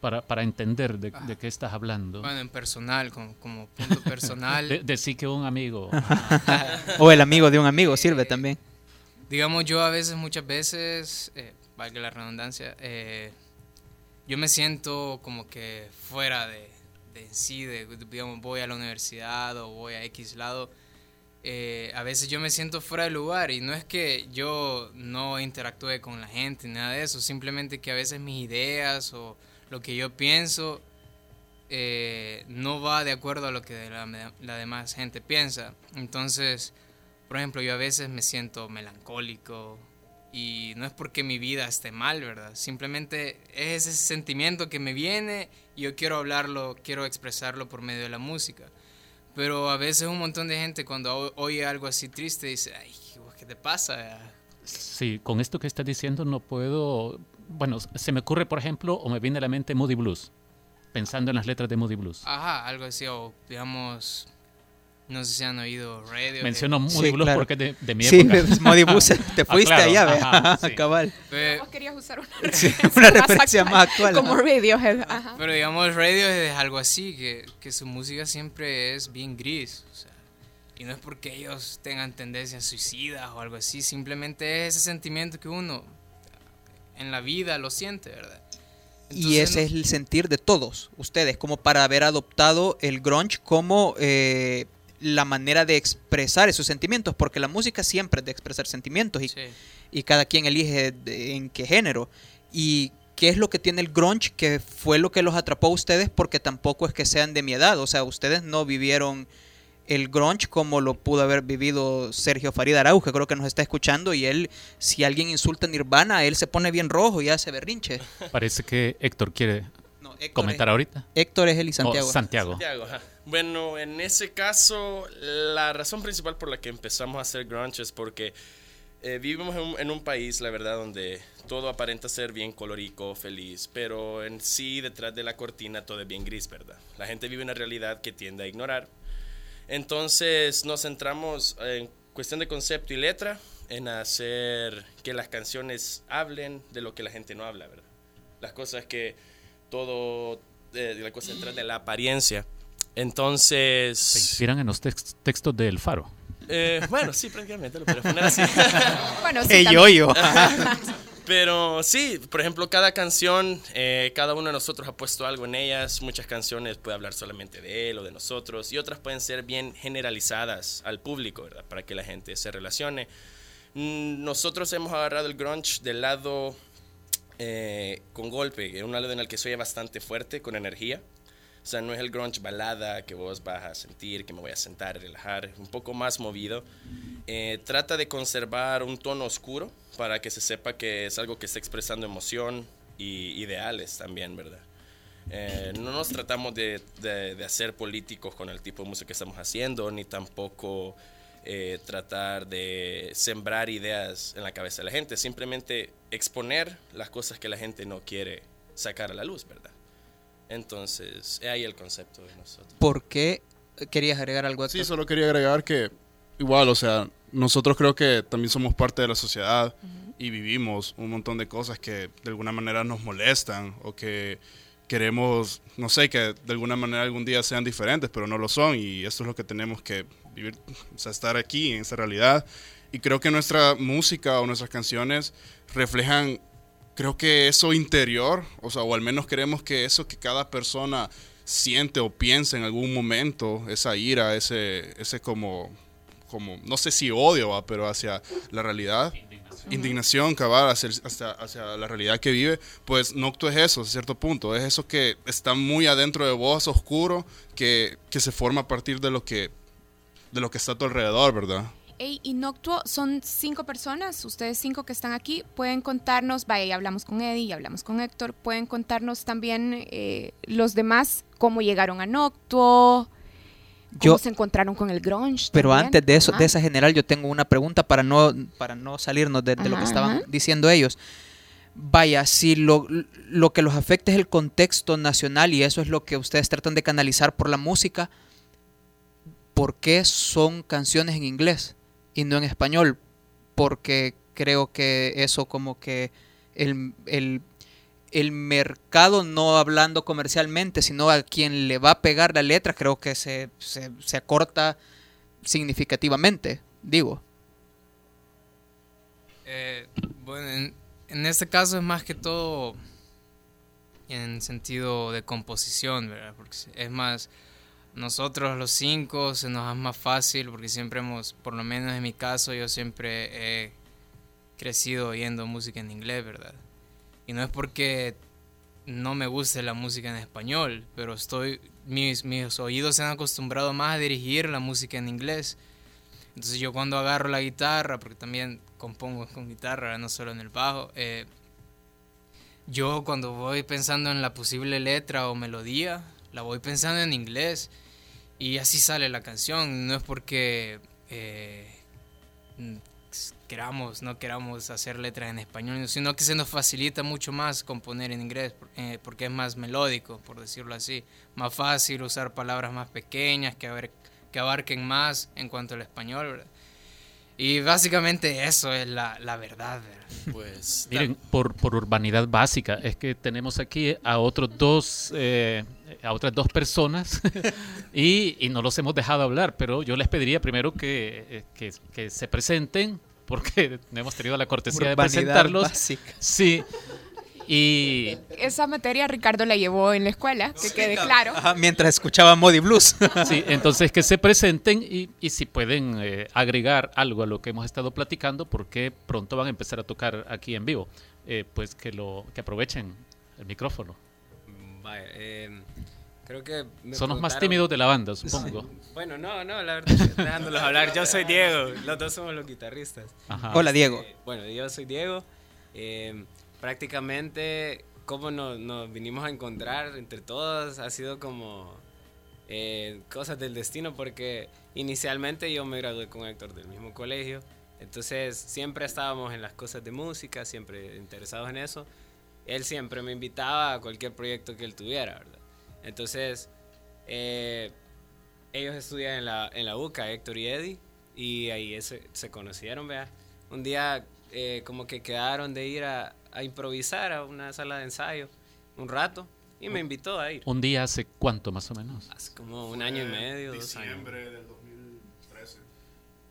Para, para entender de, de qué estás hablando. bueno, en personal, como, como punto personal, De- decir que un amigo... O el amigo de un amigo sirve también. digamos, yo a veces, muchas veces, eh, valga la redundancia, eh, yo me siento como que fuera de, de en sí, de, digamos, voy a la universidad o voy a X lado. eh, a veces yo me siento fuera de lugar y no es que yo no interactúe con la gente ni nada de eso, simplemente que a veces mis ideas o lo que yo pienso eh, no va de acuerdo a lo que la, la demás gente piensa. Entonces, por ejemplo, yo a veces me siento melancólico y no es porque mi vida esté mal, ¿verdad? Simplemente es ese sentimiento que me viene y yo quiero hablarlo, quiero expresarlo por medio de la música. Pero a veces un montón de gente cuando oye algo así triste dice, ay, ¿qué te pasa? Sí, con esto que estás diciendo no puedo... Bueno, se me ocurre, por ejemplo, o me viene a la mente Moody Blues, pensando en las letras de Moody Blues. Ajá, algo así, o digamos, no sé si han oído radio. Menciono Moody Sí, Blues claro. porque es de, de mi Sí, época. ves, Moody Blues, te Ah, fuiste claro, allá, ajá, sí. Cabal. Vos querías usar una Sí, referencia, una referencia más actual, Como ajá. Radiohead. Ajá. Pero digamos, Radiohead es algo así, que, que su música siempre es bien gris. O sea, y no es porque ellos tengan tendencias suicidas o algo así, simplemente es ese sentimiento que uno en la vida lo siente, ¿verdad? Y ese es el sentir de todos ustedes, como para haber adoptado el grunge como eh, la manera de expresar esos sentimientos, porque la música siempre es de expresar sentimientos y, Sí. y cada quien elige de- en qué género. Y qué es lo que tiene el grunge que fue lo que los atrapó a ustedes, porque tampoco es que sean de mi edad, o sea, ustedes no vivieron el grunge como lo pudo haber vivido Sergio Farid Araujo, que creo que nos está escuchando, y él, si alguien insulta a Nirvana, él se pone bien rojo y hace berrinche. Parece que Héctor quiere Héctor comentar es- ahorita. Héctor es él y Santiago. Oh, Santiago. Santiago, ajá. Bueno, en ese caso, la razón principal por la que empezamos a hacer grunge es porque eh, vivimos en un, en un país, la verdad, donde todo aparenta ser bien colorico, feliz, pero en sí, detrás de la cortina, todo es bien gris, ¿verdad? La gente vive una realidad que tiende a ignorar. Entonces nos centramos en cuestión de concepto y letra, en hacer que las canciones hablen de lo que la gente no habla, ¿verdad? Las cosas que todo, eh, la cosa detrás de la apariencia. Se Entonces, inspiran en los tex- textos del Faro. eh, bueno, sí, prácticamente lo podría poner así. Bueno, sí, Ey, también. yo-yo. Pero sí, por ejemplo, cada canción, eh, cada uno de nosotros ha puesto algo en ellas. Muchas canciones puede hablar solamente de él o de nosotros y otras pueden ser bien generalizadas al público, ¿verdad? Para que la gente se relacione. Mm, Nosotros hemos agarrado el grunge del lado eh, con golpe, un lado en el que se oye bastante fuerte, con energía. O sea, no es el grunge balada que vos vas a sentir, que me voy a sentar, relajar, un poco más movido. Eh, trata de conservar un tono oscuro para que se sepa que es algo que está expresando emoción y ideales también, ¿verdad? Eh, no nos tratamos de, de- de hacer políticos con el tipo de música que estamos haciendo, ni tampoco eh, tratar de sembrar ideas en la cabeza de la gente, simplemente exponer las cosas que la gente no quiere sacar a la luz, ¿verdad? Entonces, es ahí el concepto de nosotros. ¿Por qué querías agregar algo? Sí, solo quería agregar que igual, o sea, nosotros creo que también somos parte de la sociedad y vivimos un montón de cosas que de alguna manera nos molestan o que queremos, no sé, que de alguna manera algún día sean diferentes, pero no lo son y esto es lo que tenemos que vivir, o sea, estar aquí en esa realidad. Y creo que nuestra música o nuestras canciones reflejan, creo que eso interior, o sea, o al menos queremos que eso que cada persona siente o piensa en algún momento, esa ira, ese, ese como, como, no sé si odio, ¿va? pero hacia la realidad, indignación, cabal, hacia, hacia, hacia la realidad que vive, pues Nocto es eso, a cierto punto, es eso que está muy adentro de vos, oscuro, que, que se forma a partir de lo que, de lo que está a tu alrededor, ¿verdad? Ey, y Noctuo son cinco personas, ustedes cinco que están aquí, pueden contarnos, vaya, ya hablamos con Eddie, ya hablamos con Héctor, pueden contarnos también eh, los demás cómo llegaron a Noctuo, cómo Yo- se encontraron con el grunge. Pero también. antes de eso, Ajá. de esa general, yo tengo una pregunta para no, para no salirnos de, de lo que estaban ajá. diciendo ellos. Vaya, si lo, lo que los afecta es el contexto nacional y eso es lo que ustedes tratan de canalizar por la música, ¿por qué son canciones en inglés y no en español? Porque creo que eso como que el, el, el mercado, no hablando comercialmente, sino a quien le va a pegar la letra, creo que se, se, se acorta significativamente, digo. Eh, bueno, en, en este caso es más que todo en sentido de composición, ¿verdad? Porque es más, nosotros los cinco se nos es más fácil porque siempre hemos, por lo menos en mi caso, yo siempre he crecido oyendo música en inglés, ¿verdad? Y no es porque no me guste la música en español, pero estoy, mis, mis oídos se han acostumbrado más a dirigir la música en inglés. Entonces yo cuando agarro la guitarra, porque también compongo con guitarra, no solo en el bajo, eh, yo cuando voy pensando en la posible letra o melodía, la voy pensando en inglés. Y así sale la canción, no es porque eh, queramos, no queramos hacer letras en español, sino que se nos facilita mucho más componer en inglés, eh, porque es más melódico, por decirlo así, más fácil usar palabras más pequeñas que, que abarquen más en cuanto al español, ¿verdad? Y básicamente eso es la, la verdad. Pues, Miren, por, por, urbanidad básica, es que tenemos aquí a otros dos, eh, a otras dos personas y, y, no los hemos dejado hablar, pero yo les pediría primero que, eh, que, que se presenten, porque no hemos tenido la cortesía de presentarlos. Básica. Sí. Y esa materia Ricardo la llevó en la escuela, que quede claro. Ajá, mientras escuchaba Modi Blues. Sí, entonces que se presenten y, y si pueden eh, agregar algo a lo que hemos estado platicando, porque pronto van a empezar a tocar aquí en vivo, eh, pues que lo que aprovechen el micrófono. Vaya, eh, creo que me son los más tímidos de la banda, supongo. Bueno, no, no, la verdad, dejándolos hablar. Yo soy Diego, los dos somos los guitarristas. Ajá. Hola, Diego. Eh, bueno, yo soy Diego. Prácticamente, cómo nos, nos vinimos a encontrar entre todos ha sido como eh, cosas del destino, porque inicialmente yo me gradué con Héctor del mismo colegio. Entonces, siempre estábamos en las cosas de música, siempre interesados en eso. Él siempre me invitaba a cualquier proyecto que él tuviera, ¿verdad? Entonces, eh, ellos estudian en la, en la UCA, Héctor y Eddie, y ahí se, se conocieron, vea. Un día eh, como que quedaron de ir a, a improvisar a una sala de ensayo un rato y me invitó a ir. Un día hace cuánto más o menos? Hace como un año y medio, dos años. Diciembre del 2013.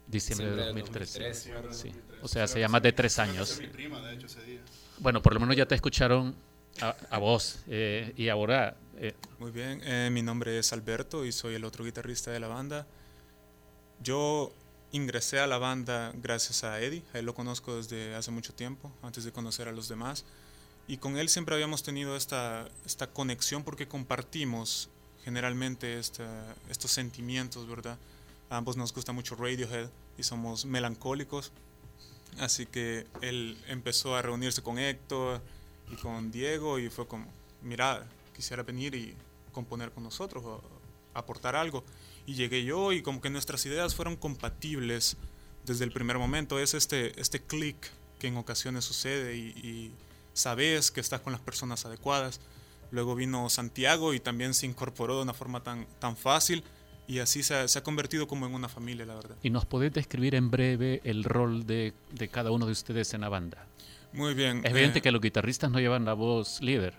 Diciembre de Diciembre del 2013. 2013. Sí. O sea, se llama de tres años. Mi prima, de hecho, ese día. Bueno, por lo menos ya te escucharon a, a vos eh, y ahora eh, Muy bien, eh, mi nombre es Alberto y soy el otro guitarrista de la banda. Yo ingresé a la banda gracias a Eddie, a él lo conozco desde hace mucho tiempo, antes de conocer a los demás. Y con él siempre habíamos tenido esta, esta conexión porque compartimos generalmente esta- estos sentimientos, ¿verdad? A ambos nos gusta mucho Radiohead y somos melancólicos. Así que él empezó a reunirse con Héctor y con Diego y fue como, mira, quisiera venir y componer con nosotros o aportar algo. Y llegué yo y como que nuestras ideas fueron compatibles desde el primer momento. Es este, este clic que en ocasiones sucede y, y sabes que estás con las personas adecuadas. Luego vino Santiago y también se incorporó de una forma tan, tan fácil y así se ha, se ha convertido como en una familia, la verdad. ¿Y nos podés describir en breve el rol de, de cada uno de ustedes en la banda? Muy bien. Es evidente eh, que los guitarristas no llevan la voz líder.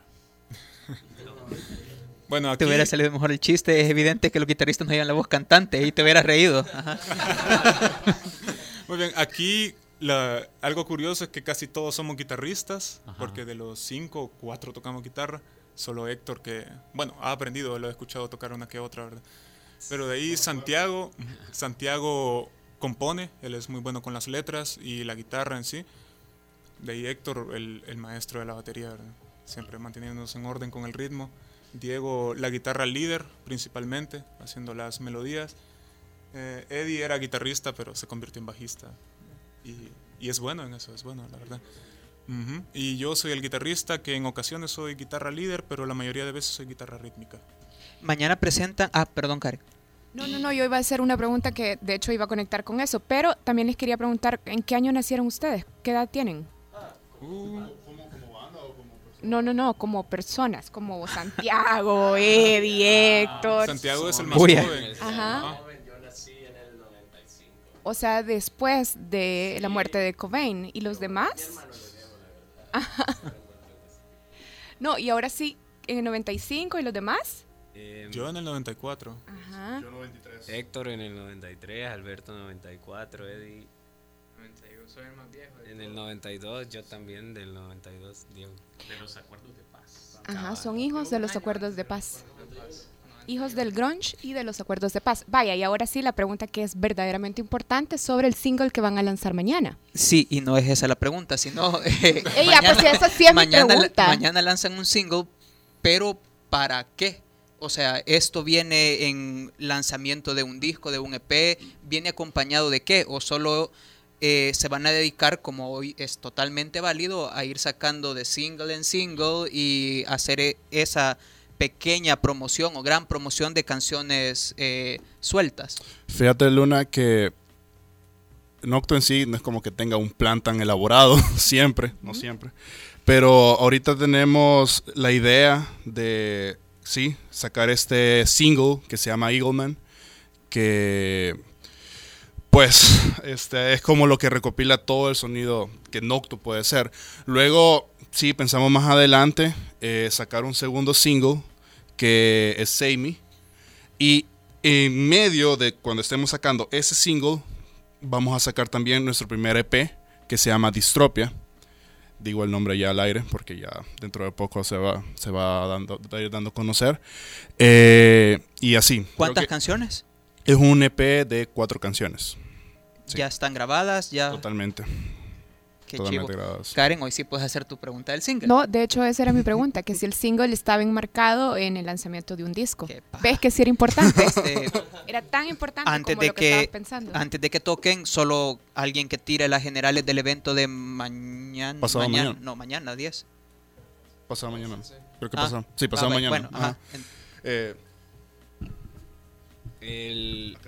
Bueno, Te aquí, hubiera salido mejor el chiste. Es evidente que los guitarristas no llevan la voz cantante y te hubieras reído. Ajá. Muy bien, aquí la- algo curioso es que casi todos somos guitarristas, Ajá. porque de los cinco, cuatro tocamos guitarra. Solo Héctor que, bueno, ha aprendido, lo he escuchado tocar una que otra, ¿verdad? Pero de ahí Santiago, Santiago compone, él es muy bueno con las letras y la guitarra en sí. De ahí Héctor, el, el maestro de la batería, ¿verdad? Siempre manteniéndonos en orden con el ritmo. Diego, la guitarra líder principalmente, haciendo las melodías. Eh, Eddie era guitarrista, pero se convirtió en bajista. Y, y es bueno en eso, es bueno, la verdad. Y yo soy el guitarrista que en ocasiones soy guitarra líder, pero la mayoría de veces soy guitarra rítmica. Mañana presentan. Ah, perdón, Karen. No, no, no, yo iba a hacer una pregunta que de hecho iba a conectar con eso, pero también les quería preguntar, ¿en qué año nacieron ustedes? ¿Qué edad tienen? No, no, no, como personas, como Santiago, Eddie, Héctor. Santiago es el más Uy, joven. Ajá. Yo nací en el 95. O sea, después de la muerte de Cobain. ¿Y los demás? Ajá. No, y ahora sí, en el 95, ¿y los demás? Eh, Yo en el 94. Ajá. Yo 93. Héctor en el 93, Alberto 94, Eddie. En el 92, yo también del 92, Diego. De los acuerdos de paz. Ajá, son hijos de los acuerdos de paz. Hijos del grunge y de los acuerdos de paz. Vaya, y ahora sí la pregunta que es verdaderamente importante sobre el single que van a lanzar mañana. Sí, y no es esa la pregunta, sino. eh, Ella, pues, esa sí es mi mañana, pregunta. mañana lanzan un single, pero ¿para qué? O sea, esto viene en lanzamiento de un disco, de un EP, ¿viene acompañado de qué? ¿O solo eh, se van a dedicar, como hoy es totalmente válido, a ir sacando de single en single y hacer e- esa pequeña promoción o gran promoción de canciones eh, sueltas. Fíjate, Luna, que Nocto en sí no es como que tenga un plan tan elaborado, siempre, no siempre. Pero ahorita tenemos la idea de, sí, sacar este single que se llama Eagleman, que pues este es como lo que recopila todo el sonido que Nocto puede ser. Luego, sí, pensamos más adelante eh, sacar un segundo single que es Save Me. Y en medio de cuando estemos sacando ese single, vamos a sacar también nuestro primer EP que se llama Distropia. Digo el nombre ya al aire porque ya dentro de poco se va, se va dando, dando a conocer. Eh, y así. ¿Cuántas que canciones? Es un EP de cuatro canciones. Sí. Ya están grabadas, ya. Totalmente. Qué Totalmente chivo. grabadas. Karen, hoy sí puedes hacer tu pregunta del single. No, de hecho esa era mi pregunta, que si el single estaba enmarcado en el lanzamiento de un disco. ¿Ves que sí era importante? Este, era tan importante antes como de lo que, estabas que pensando. antes de que toquen solo alguien que tire las generales del evento de mañana Pasado mañana. no mañana 10 Pasado mañana. Creo que Ah. pasado. Sí, pasado Ah, mañana. bueno, ajá. Ajá. Eh, El,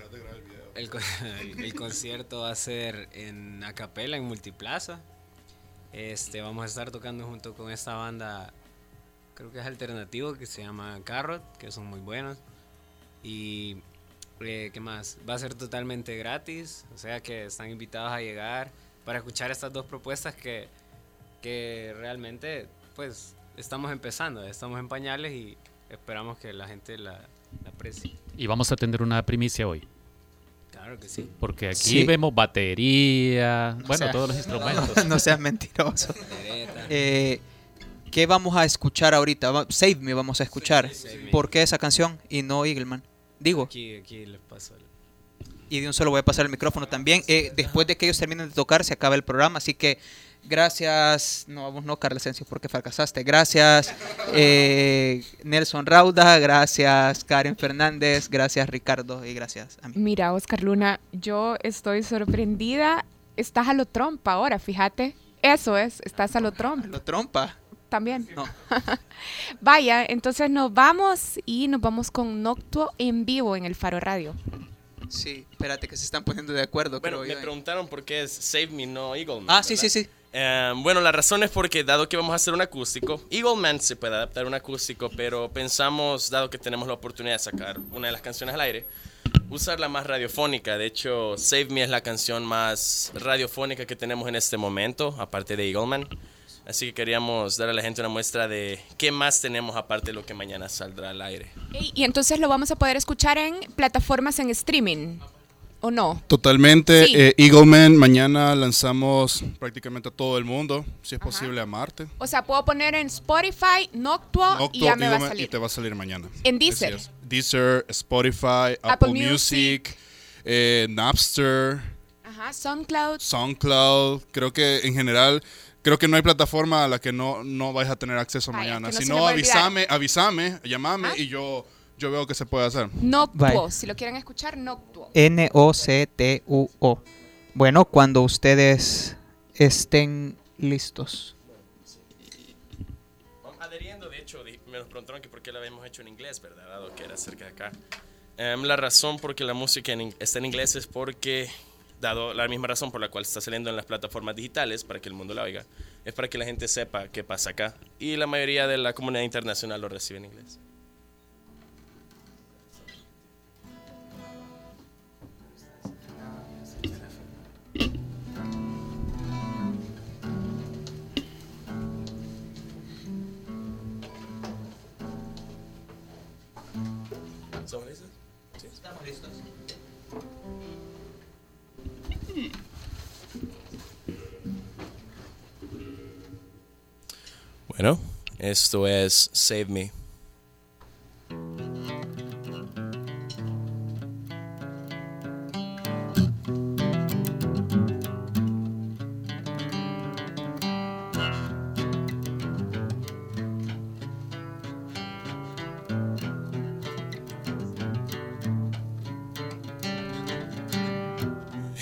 el, co- el- el concierto va a ser en Acapela, en Multiplaza. Este, vamos a estar tocando junto con esta banda, creo que es alternativo, que se llama Carrot, que son muy buenos. Y, eh, ¿qué más? Va a ser totalmente gratis, o sea que están invitados a llegar para escuchar estas dos propuestas que, que realmente, pues, estamos empezando, estamos en pañales y esperamos que la gente la, la aprecie. Y vamos a tener una primicia hoy. Claro que sí. Porque aquí Sí. vemos batería, No bueno, seas- todos los instrumentos. no seas mentiroso Eh, ¿qué vamos a escuchar ahorita? Save Me vamos a escuchar Save Me. ¿por qué esa canción y no Eagleman? digo Aquí, aquí les paso el- y de un solo voy a pasar el micrófono también. Eh, después de que ellos terminen de tocar, se acaba el programa. Así que gracias, no, vos no, Carla Asensio, porque fracasaste. Gracias, eh, Nelson Rauda. Gracias, Karen Fernández. Gracias, Ricardo. Y gracias a mí. Mira, Oscar Luna, yo estoy sorprendida. Estás a lo trompa ahora, fíjate. Eso es, estás a lo trompa. ¿Lo trompa? También. No. Vaya, entonces nos vamos y nos vamos con Noctuo en vivo en el Faro Radio. Sí, espérate que se están poniendo de acuerdo. Bueno, creo me yo, eh. preguntaron por qué es Save Me, no Eagleman. Ah, sí, ¿verdad? sí, sí. Eh, bueno, la razón es porque dado que vamos a hacer un acústico, Eagleman se puede adaptar a un acústico, pero pensamos, dado que tenemos la oportunidad de sacar una de las canciones al aire, usarla más radiofónica. De hecho, Save Me es la canción más radiofónica que tenemos en este momento, aparte de Eagleman. Así que queríamos dar a la gente una muestra de qué más tenemos aparte de lo que mañana saldrá al aire. Ey, Y entonces lo vamos a poder escuchar en plataformas en streaming, ¿o no? Totalmente. Sí. Eh, Eagleman, mañana lanzamos prácticamente a todo el mundo, si es posible a Marte. O sea, puedo poner en Spotify, Noctuo, Nocto, y ya me va a salir. y te va a salir mañana. En Deezer. Deezer, Spotify, Apple, Apple Music, eh, Napster, Ajá, SoundCloud. SoundCloud. Creo que en general, creo que no hay plataforma a la que no, no vais a tener acceso Vaya, mañana. que no si no, avísame, avísame, llamame y yo, yo veo que se puede hacer. Noctuo, si lo quieren escuchar, Noctuo. N-O-C-T-U-O. Bueno, cuando ustedes estén listos. Adheriendo, de hecho, me nos preguntaron que por qué la habíamos hecho en inglés, ¿verdad? Dado que era cerca de acá. Em, la razón por que la música en in- está en inglés es porque, dado la misma razón por la cual está saliendo en las plataformas digitales, para que el mundo la oiga, es para que la gente sepa qué pasa acá. Y la mayoría de la comunidad internacional lo recibe en inglés. ¿Estamos listos? Sí. Estamos listos. Bueno, esto es Save Me.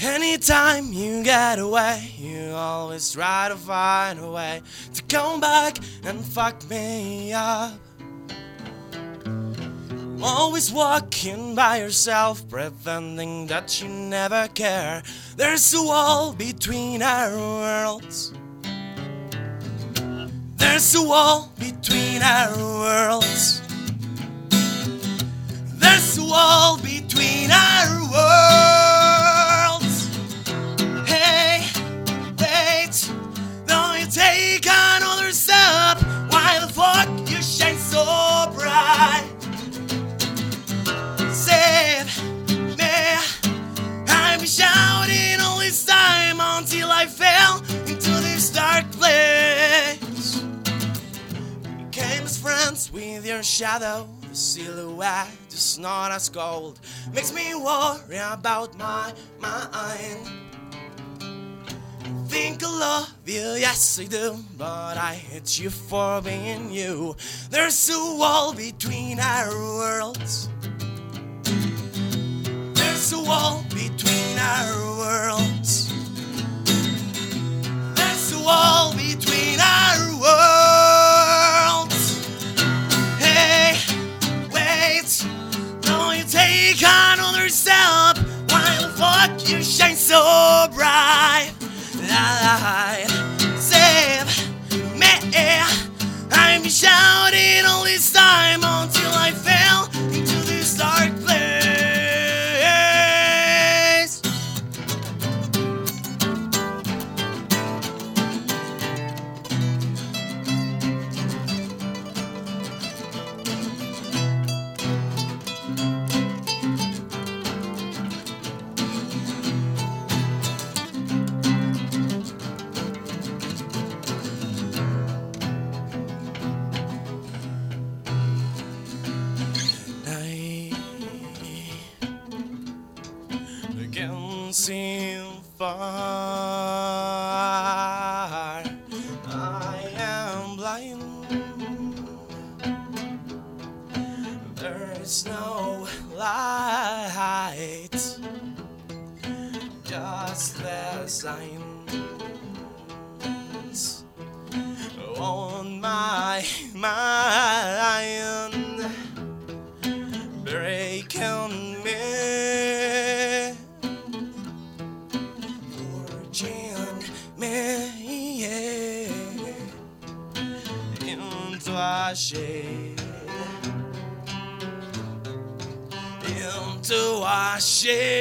Anytime you get away, you always try to find a way to come back and fuck me up. Always walking by yourself, pretending that you never care. There's a wall between our worlds. There's a wall between our worlds. There's a wall between our worlds. Fuck you shine so bright? Save me. I'm shouting all this time until I fell into this dark place. Became as friends with your shadow. The silhouette is not as cold. Makes me worry about my mind. Think I love you, yes I do, but I hate you for being you. There's a wall between our worlds. There's a wall between our worlds. There's a wall between our worlds. Hey, wait, don't you take another step? Why the fuck you shine so bright? I save me. Eh. I've been shouting all this time until I fell mind. Breaking me. Forging me yeah, into a shade. Into a shade